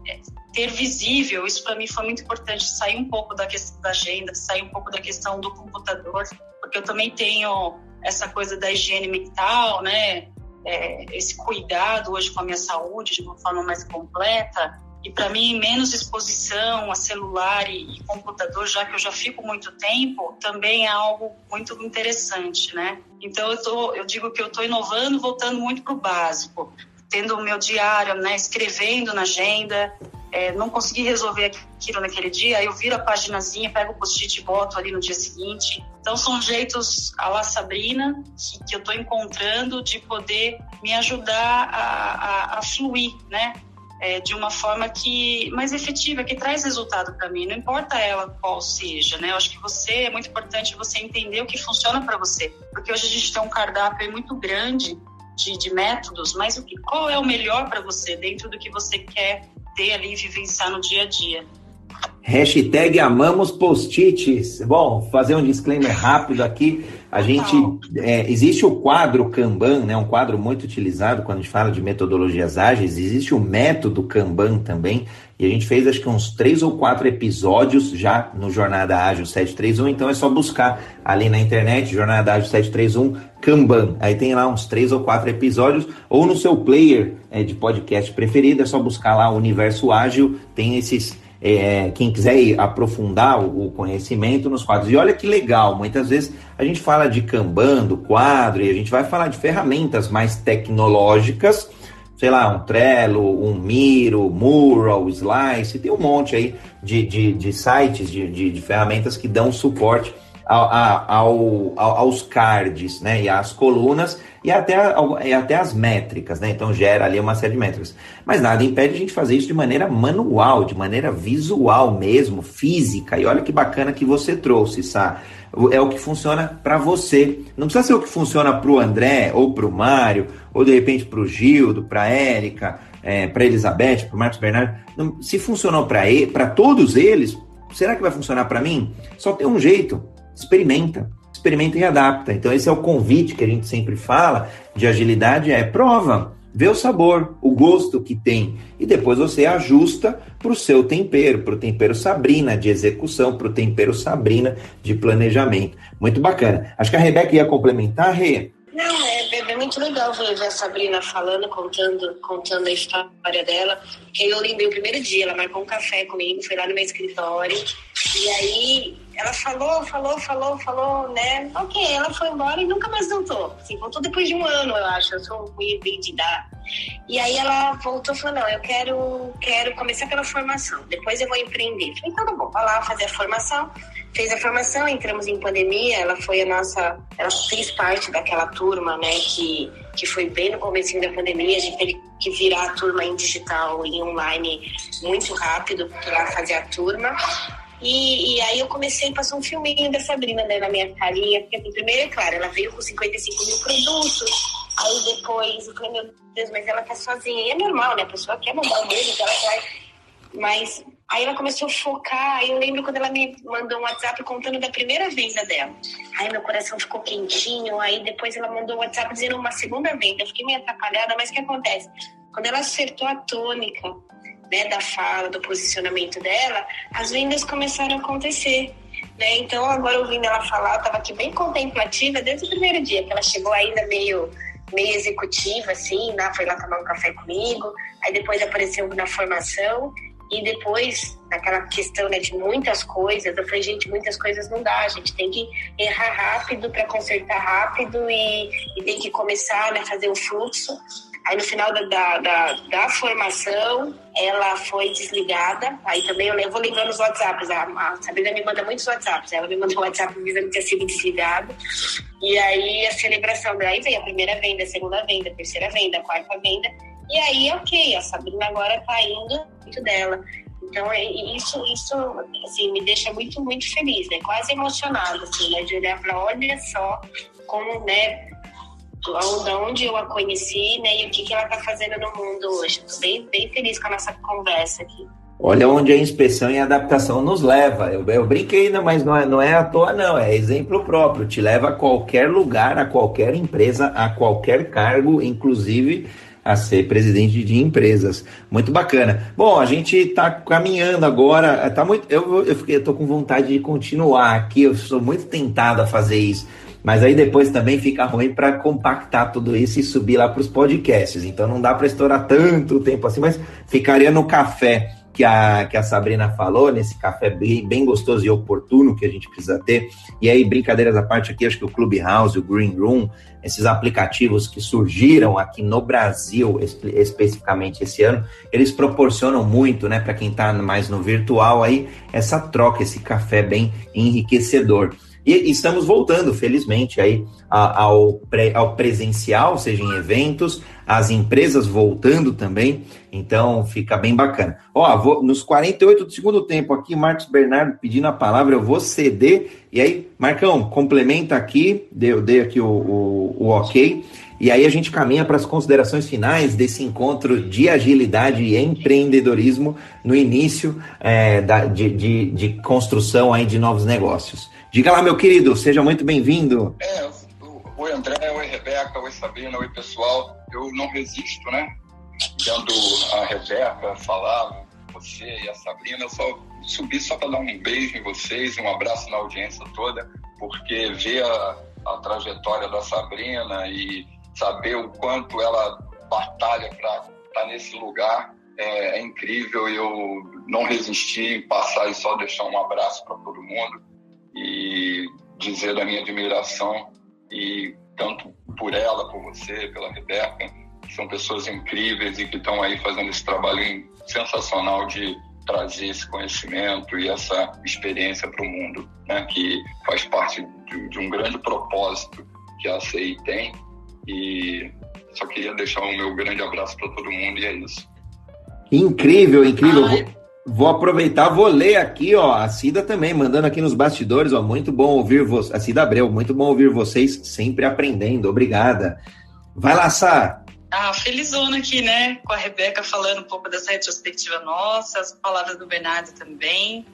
ter visível. Isso para mim foi muito importante, sair um pouco da questão da agenda, sair um pouco da questão do computador, porque eu também tenho essa coisa da higiene mental, né? É, esse cuidado hoje com a minha saúde de uma forma mais completa. E para mim, menos exposição a celular e, e, computador, já que eu já fico muito tempo, também é algo muito interessante, né? Então eu, tô, eu digo que eu estou inovando, voltando muito para o básico, tendo o meu diário, né? Escrevendo na agenda. É, não consegui resolver aquilo naquele dia, eu viro a paginazinha, pego o post-it e boto ali no dia seguinte. Então são jeitos a la Sabrina que, que eu estou encontrando de poder me ajudar a, a, a fluir, né? é, de uma forma que mais efetiva, que traz resultado para mim, não importa ela qual seja, né? Eu acho que você é muito importante você entender o que funciona para você, porque hoje a gente tem um cardápio muito grande de, de métodos, mas o que, qual é o melhor para você dentro do que você quer ter ali e vivenciar no dia a dia? Hashtag amamos post-its. Bom, fazer um disclaimer rápido aqui. A gente é, existe o quadro Kanban, né? Um quadro muito utilizado quando a gente fala de metodologias ágeis. Existe o método Kanban também. E a gente fez acho que uns três ou quatro episódios já no Jornada Ágil 731. Então é só buscar ali na internet Jornada Ágil 731 Kanban. Aí tem lá uns três ou quatro episódios. Ou no seu player é, de podcast preferido, é só buscar lá o Universo Ágil. Tem esses é, quem quiser aprofundar o, conhecimento nos quadros. E olha que legal, muitas vezes a gente fala de Kanban, do quadro, e a gente vai falar de ferramentas mais tecnológicas, sei lá, um Trello, um Miro, Mural, Slice, tem um monte aí de, de, de sites, de, de, de ferramentas que dão suporte ao, ao, aos cards, né, e às colunas, e até, e até as métricas, né? Então gera ali uma série de métricas. Mas nada impede a gente fazer isso de maneira manual, de maneira visual mesmo, física. E olha que bacana que você trouxe, Sá. É o que funciona para você. Não precisa ser o que funciona para o André, ou para o Mário, ou de repente para o Gildo, para a Érica, é, para Elizabeth, para o Marcos Bernardo. Não, se funcionou para todos eles, será que vai funcionar para mim? Só tem um jeito. Experimenta experimenta e adapta. Então, esse é o convite que a gente sempre fala de agilidade: é prova, vê o sabor, o gosto que tem, e depois você ajusta para o seu tempero, para o tempero Sabrina de execução, para o tempero Sabrina de planejamento. Muito bacana. Acho que a Rebeca ia complementar, Rê. Não, é, é muito legal ver, a Sabrina falando, contando, contando a história dela. Eu lembrei o primeiro dia, ela marcou um café comigo, foi lá no meu escritório. E aí ela falou, falou, falou, falou, né? Ok, ela foi embora e nunca mais voltou. Assim, voltou depois de um ano, eu acho. Eu sou ruim de dar. E aí ela voltou e falou, não, eu quero, quero começar pela formação, depois eu vou empreender. Falei, então tá bom, vai lá fazer a formação. Fez a formação, entramos em pandemia, ela foi a nossa, ela fez parte daquela turma, né, que, que foi bem no começo da pandemia, a gente teve que virar a turma em digital e online muito rápido, lá fazer a turma. E, e, aí eu comecei, passou um filminho da Sabrina né, na minha carinha, porque assim, primeiro, é claro, ela veio com 55 mil produtos, aí depois eu falei, meu Deus, mas ela tá sozinha. E é normal, né? A pessoa quer mandar o mesmo, ela vai. Mas aí ela começou a focar, aí eu lembro quando ela me mandou um WhatsApp contando da primeira venda dela. Aí meu coração ficou quentinho, aí depois ela mandou um WhatsApp dizendo uma segunda venda. Eu fiquei meio atrapalhada, mas o que acontece? Quando ela acertou a tônica, né, da fala, do posicionamento dela, as vendas começaram a acontecer. Né? Então, agora ouvindo ela falar, eu estava aqui bem contemplativa desde o primeiro dia, que ela chegou ainda meio, meio executiva, assim, né? foi lá tomar um café comigo, aí depois apareceu na formação, e depois, naquela questão né, de muitas coisas, eu falei, gente, muitas coisas não dá, a gente tem que errar rápido para consertar rápido e, e tem que começar né, a fazer o fluxo. Aí no final da, da, da, da, formação, ela foi desligada. Aí também eu, eu vou lembrando os WhatsApps. A, a Sabrina me manda muitos WhatsApps. Ela me mandou um WhatsApp dizendo que tinha sido desligada. E aí a celebração daí veio a primeira venda, a segunda venda, a terceira venda, a quarta venda. E aí, ok, a Sabrina agora tá indo muito dela. Então, é, isso, isso assim, me deixa muito, muito feliz, né? Quase emocionada, assim, né? De olhar para olha só como, né? Da onde eu a conheci, né, e o que, que ela está fazendo no mundo hoje. Estou bem, bem feliz com a nossa conversa aqui. Olha onde a inspeção e a adaptação nos leva. Eu, eu brinquei, né, mas não é, não é à toa, não. É exemplo próprio. Te leva a qualquer lugar, a qualquer empresa, a qualquer cargo, inclusive a ser presidente de empresas. Muito bacana. Bom, a gente está caminhando agora. Tá muito, eu, eu, fiquei, eu tô com vontade de continuar aqui. Eu sou muito tentado a fazer isso mas aí depois também fica ruim para compactar tudo isso e subir lá para os podcasts. Então não dá para estourar tanto tempo assim, mas ficaria no café que a, que a Sabrina falou, nesse café bem, bem gostoso e oportuno que a gente precisa ter. E aí, brincadeiras à parte aqui, acho que o Clubhouse, o Green Room, esses aplicativos que surgiram aqui no Brasil, espe especificamente esse ano, eles proporcionam muito, né, para quem está mais no virtual aí, essa troca, esse café bem enriquecedor. E estamos voltando, felizmente, aí ao, pre, ao presencial, seja em eventos, as empresas voltando também, então fica bem bacana. Ó, vou, nos 48 do segundo tempo aqui, Marcos Bernardo pedindo a palavra, eu vou ceder, e aí, Marcão, complementa aqui, dei, dei aqui o, o, o ok, e aí a gente caminha para as considerações finais desse encontro de agilidade e empreendedorismo no início é, da, de, de, de construção aí de novos negócios. Diga lá, meu querido, seja muito bem-vindo. É, oi André, oi Rebeca, oi Sabrina, oi pessoal. Eu não resisto, né? Vendo a Rebeca falar, você e a Sabrina, eu só subi só para dar um beijo em vocês, um abraço na audiência toda, porque ver a, a trajetória da Sabrina e saber o quanto ela batalha para estar tá nesse lugar é, é incrível. Eu não resisti em passar e só deixar um abraço para todo mundo e dizer da minha admiração e tanto por ela, por você, pela Rebeca, que são pessoas incríveis e que estão aí fazendo esse trabalho sensacional de trazer esse conhecimento e essa experiência para o mundo, né? que faz parte de, de, um grande propósito que a CI tem. E só queria deixar o meu grande abraço para todo mundo e é isso. Incrível, incrível. Ai. Vou aproveitar, vou ler aqui, ó, a Cida também, mandando aqui nos bastidores, ó, muito bom ouvir vocês, a Cida Abreu, muito bom ouvir vocês, sempre aprendendo, obrigada. Vai lá, Sá. Ah, felizona aqui, né, com a Rebeca falando um pouco dessa retrospectiva nossa, as palavras do Bernardo também.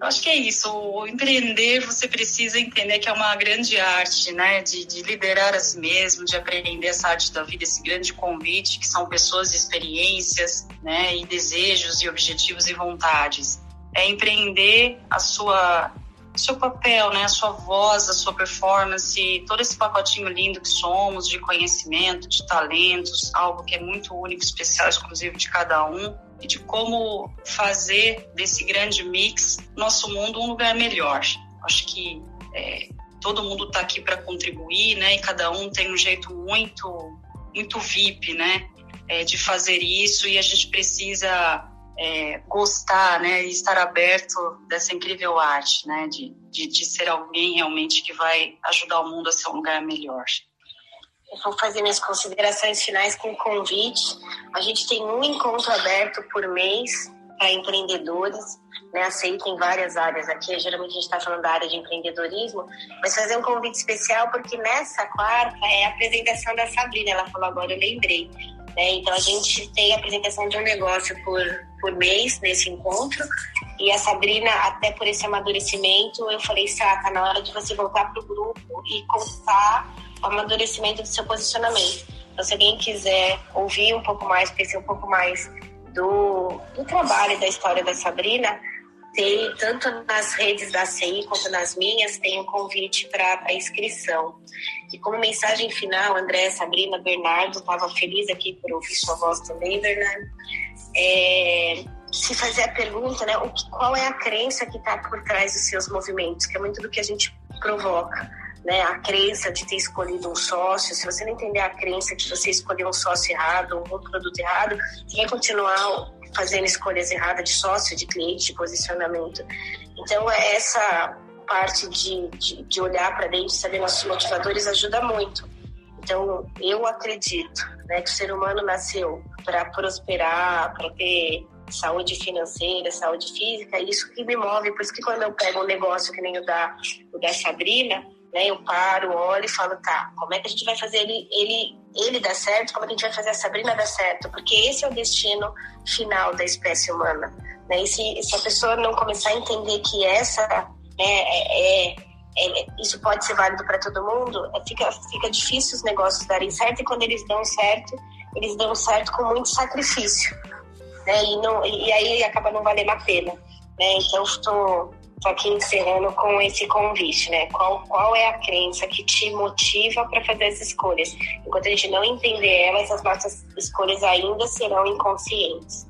Eu acho que é isso. O empreender, você precisa entender que é uma grande arte, né? De, de, liderar a si mesmo, de aprender essa arte da vida, esse grande convite, que são pessoas e experiências, né? E desejos e objetivos e vontades. É empreender a sua seu papel, né, a sua voz, a sua performance, todo esse pacotinho lindo que somos de conhecimento, de talentos, algo que é muito único, especial, exclusivo de cada um e de como fazer desse grande mix nosso mundo um lugar melhor. Acho que é, todo mundo está aqui para contribuir, né? E cada um tem um jeito muito, muito VIP, né? É, de fazer isso e a gente precisa é, gostar, né? E estar aberto dessa incrível arte, né? De, de, de ser alguém realmente que vai ajudar o mundo a ser um lugar melhor. Eu vou fazer minhas considerações finais com convite. A gente tem um encontro aberto por mês para empreendedores. Né? A CI tem várias áreas aqui, geralmente a gente está falando da área de empreendedorismo, mas fazer um convite especial porque nessa quarta é a apresentação da Sabrina, ela falou agora, eu lembrei. Né? Então a gente tem a apresentação de um negócio por, por mês nesse encontro e a Sabrina, até por esse amadurecimento, eu falei, Sá, tá na hora de você voltar para o grupo e contar amadurecimento do seu posicionamento. Então, se alguém quiser ouvir um pouco mais, conhecer um pouco mais do, do trabalho da história da Sabrina, tem tanto nas redes da CI quanto nas minhas, tem um convite para inscrição. E como mensagem final, André, Sabrina, Bernardo, estava feliz aqui por ouvir sua voz também, Bernardo. É, se fazer a pergunta, né, o, qual é a crença que está por trás dos seus movimentos, que é muito do que a gente provoca né, a crença de ter escolhido um sócio, se você não entender a crença que você escolheu um sócio errado, um produto errado, você vai continuar fazendo escolhas erradas de sócio, de cliente, de posicionamento. Então, é essa parte de, de, de olhar para dentro, saber nossos motivadores, ajuda muito. Então, eu acredito né, que o ser humano nasceu para prosperar, para ter saúde financeira, saúde física, isso que me move. Por isso que quando eu pego um negócio que nem o da, o da Sabrina, né? Eu paro, olho e falo, tá, como é que a gente vai fazer ele, ele, ele dar certo? Como é que a gente vai fazer a Sabrina dar certo? Porque esse é o destino final da espécie humana. Né? E se, se a pessoa não começar a entender que essa né, é, é, é isso pode ser válido para todo mundo, é, fica, fica difícil os negócios darem certo e quando eles dão certo, eles dão certo com muito sacrifício. Né? E, não, e aí acaba não valendo a pena. Né? Então, estou Estou aqui encerrando com esse convite, né? Qual, qual é a crença que te motiva para fazer as escolhas? Enquanto a gente não entender elas, as nossas escolhas ainda serão inconscientes.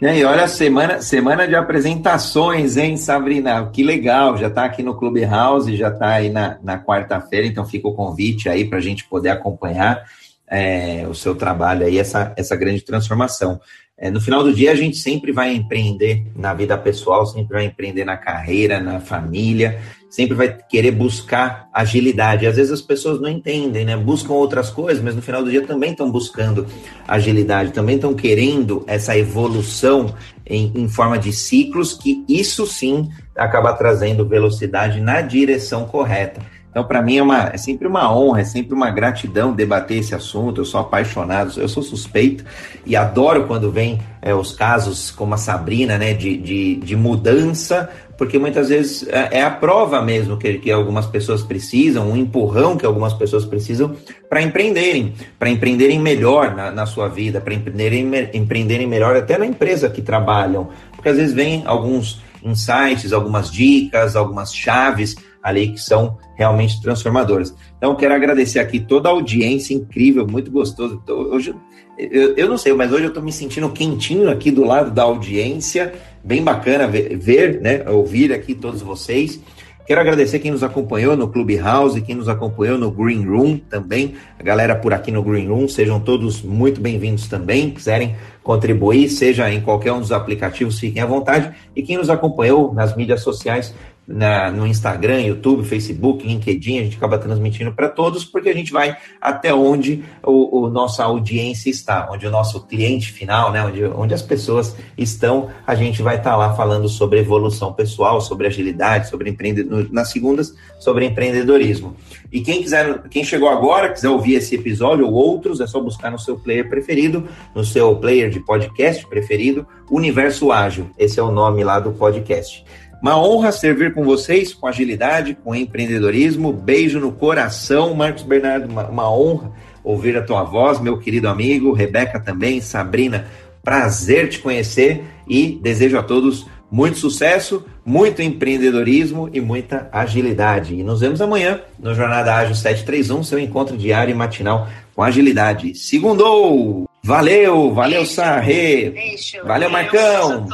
E olha, semana, semana de apresentações, hein, Sabrina? Que legal, já está aqui no Clubhouse, já está aí na, na quarta-feira, então fica o convite aí para a gente poder acompanhar é, o seu trabalho aí, essa, essa grande transformação. É, no final do dia, a gente sempre vai empreender na vida pessoal, sempre vai empreender na carreira, na família, sempre vai querer buscar agilidade. Às vezes as pessoas não entendem, né? Buscam outras coisas, mas no final do dia também estão buscando agilidade, também estão querendo essa evolução em, em forma de ciclos, que isso sim acaba trazendo velocidade na direção correta. Então, para mim, é, uma, é sempre uma honra, é sempre uma gratidão debater esse assunto. Eu sou apaixonado, eu sou suspeito e adoro quando vem é, os casos como a Sabrina, né, de, de, de mudança, porque muitas vezes é, é a prova mesmo que, que algumas pessoas precisam, um empurrão que algumas pessoas precisam para empreenderem, para empreenderem melhor na, na sua vida, para empreenderem, empreenderem melhor até na empresa que trabalham. Porque às vezes vem alguns insights, algumas dicas, algumas chaves ali que são realmente transformadoras. Então, quero agradecer aqui toda a audiência incrível, muito gostoso. Hoje, eu, eu não sei, mas hoje eu estou me sentindo quentinho aqui do lado da audiência, bem bacana ver, ver, né, ouvir aqui todos vocês. Quero agradecer quem nos acompanhou no Clubhouse, quem nos acompanhou no Green Room também, a galera por aqui no Green Room, sejam todos muito bem-vindos também, quiserem contribuir, seja em qualquer um dos aplicativos, fiquem à vontade. E quem nos acompanhou nas mídias sociais, na, no Instagram, YouTube, Facebook, LinkedIn, a gente acaba transmitindo para todos, porque a gente vai até onde o, o, nossa audiência está, onde o nosso cliente final, né, onde, onde as pessoas estão, a gente vai estar tá lá falando sobre evolução pessoal, sobre agilidade, sobre empreendedor, nas segundas, sobre empreendedorismo. E quem quiser, quem chegou agora, quiser ouvir esse episódio ou outros, é só buscar no seu player preferido, no seu player de podcast preferido, Universo Ágil. Esse é o nome lá do podcast. Uma honra servir com vocês, com agilidade, com empreendedorismo. Beijo no coração, Marcos Bernardo. Uma, uma honra ouvir a tua voz, meu querido amigo. Rebeca também, Sabrina. Prazer te conhecer e desejo a todos muito sucesso, muito empreendedorismo e muita agilidade. E nos vemos amanhã no Jornada Ágil 731, seu encontro diário e matinal com agilidade. Segundou! Valeu, valeu, Sarre! Valeu, Marcão!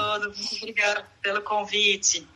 Obrigada pelo convite.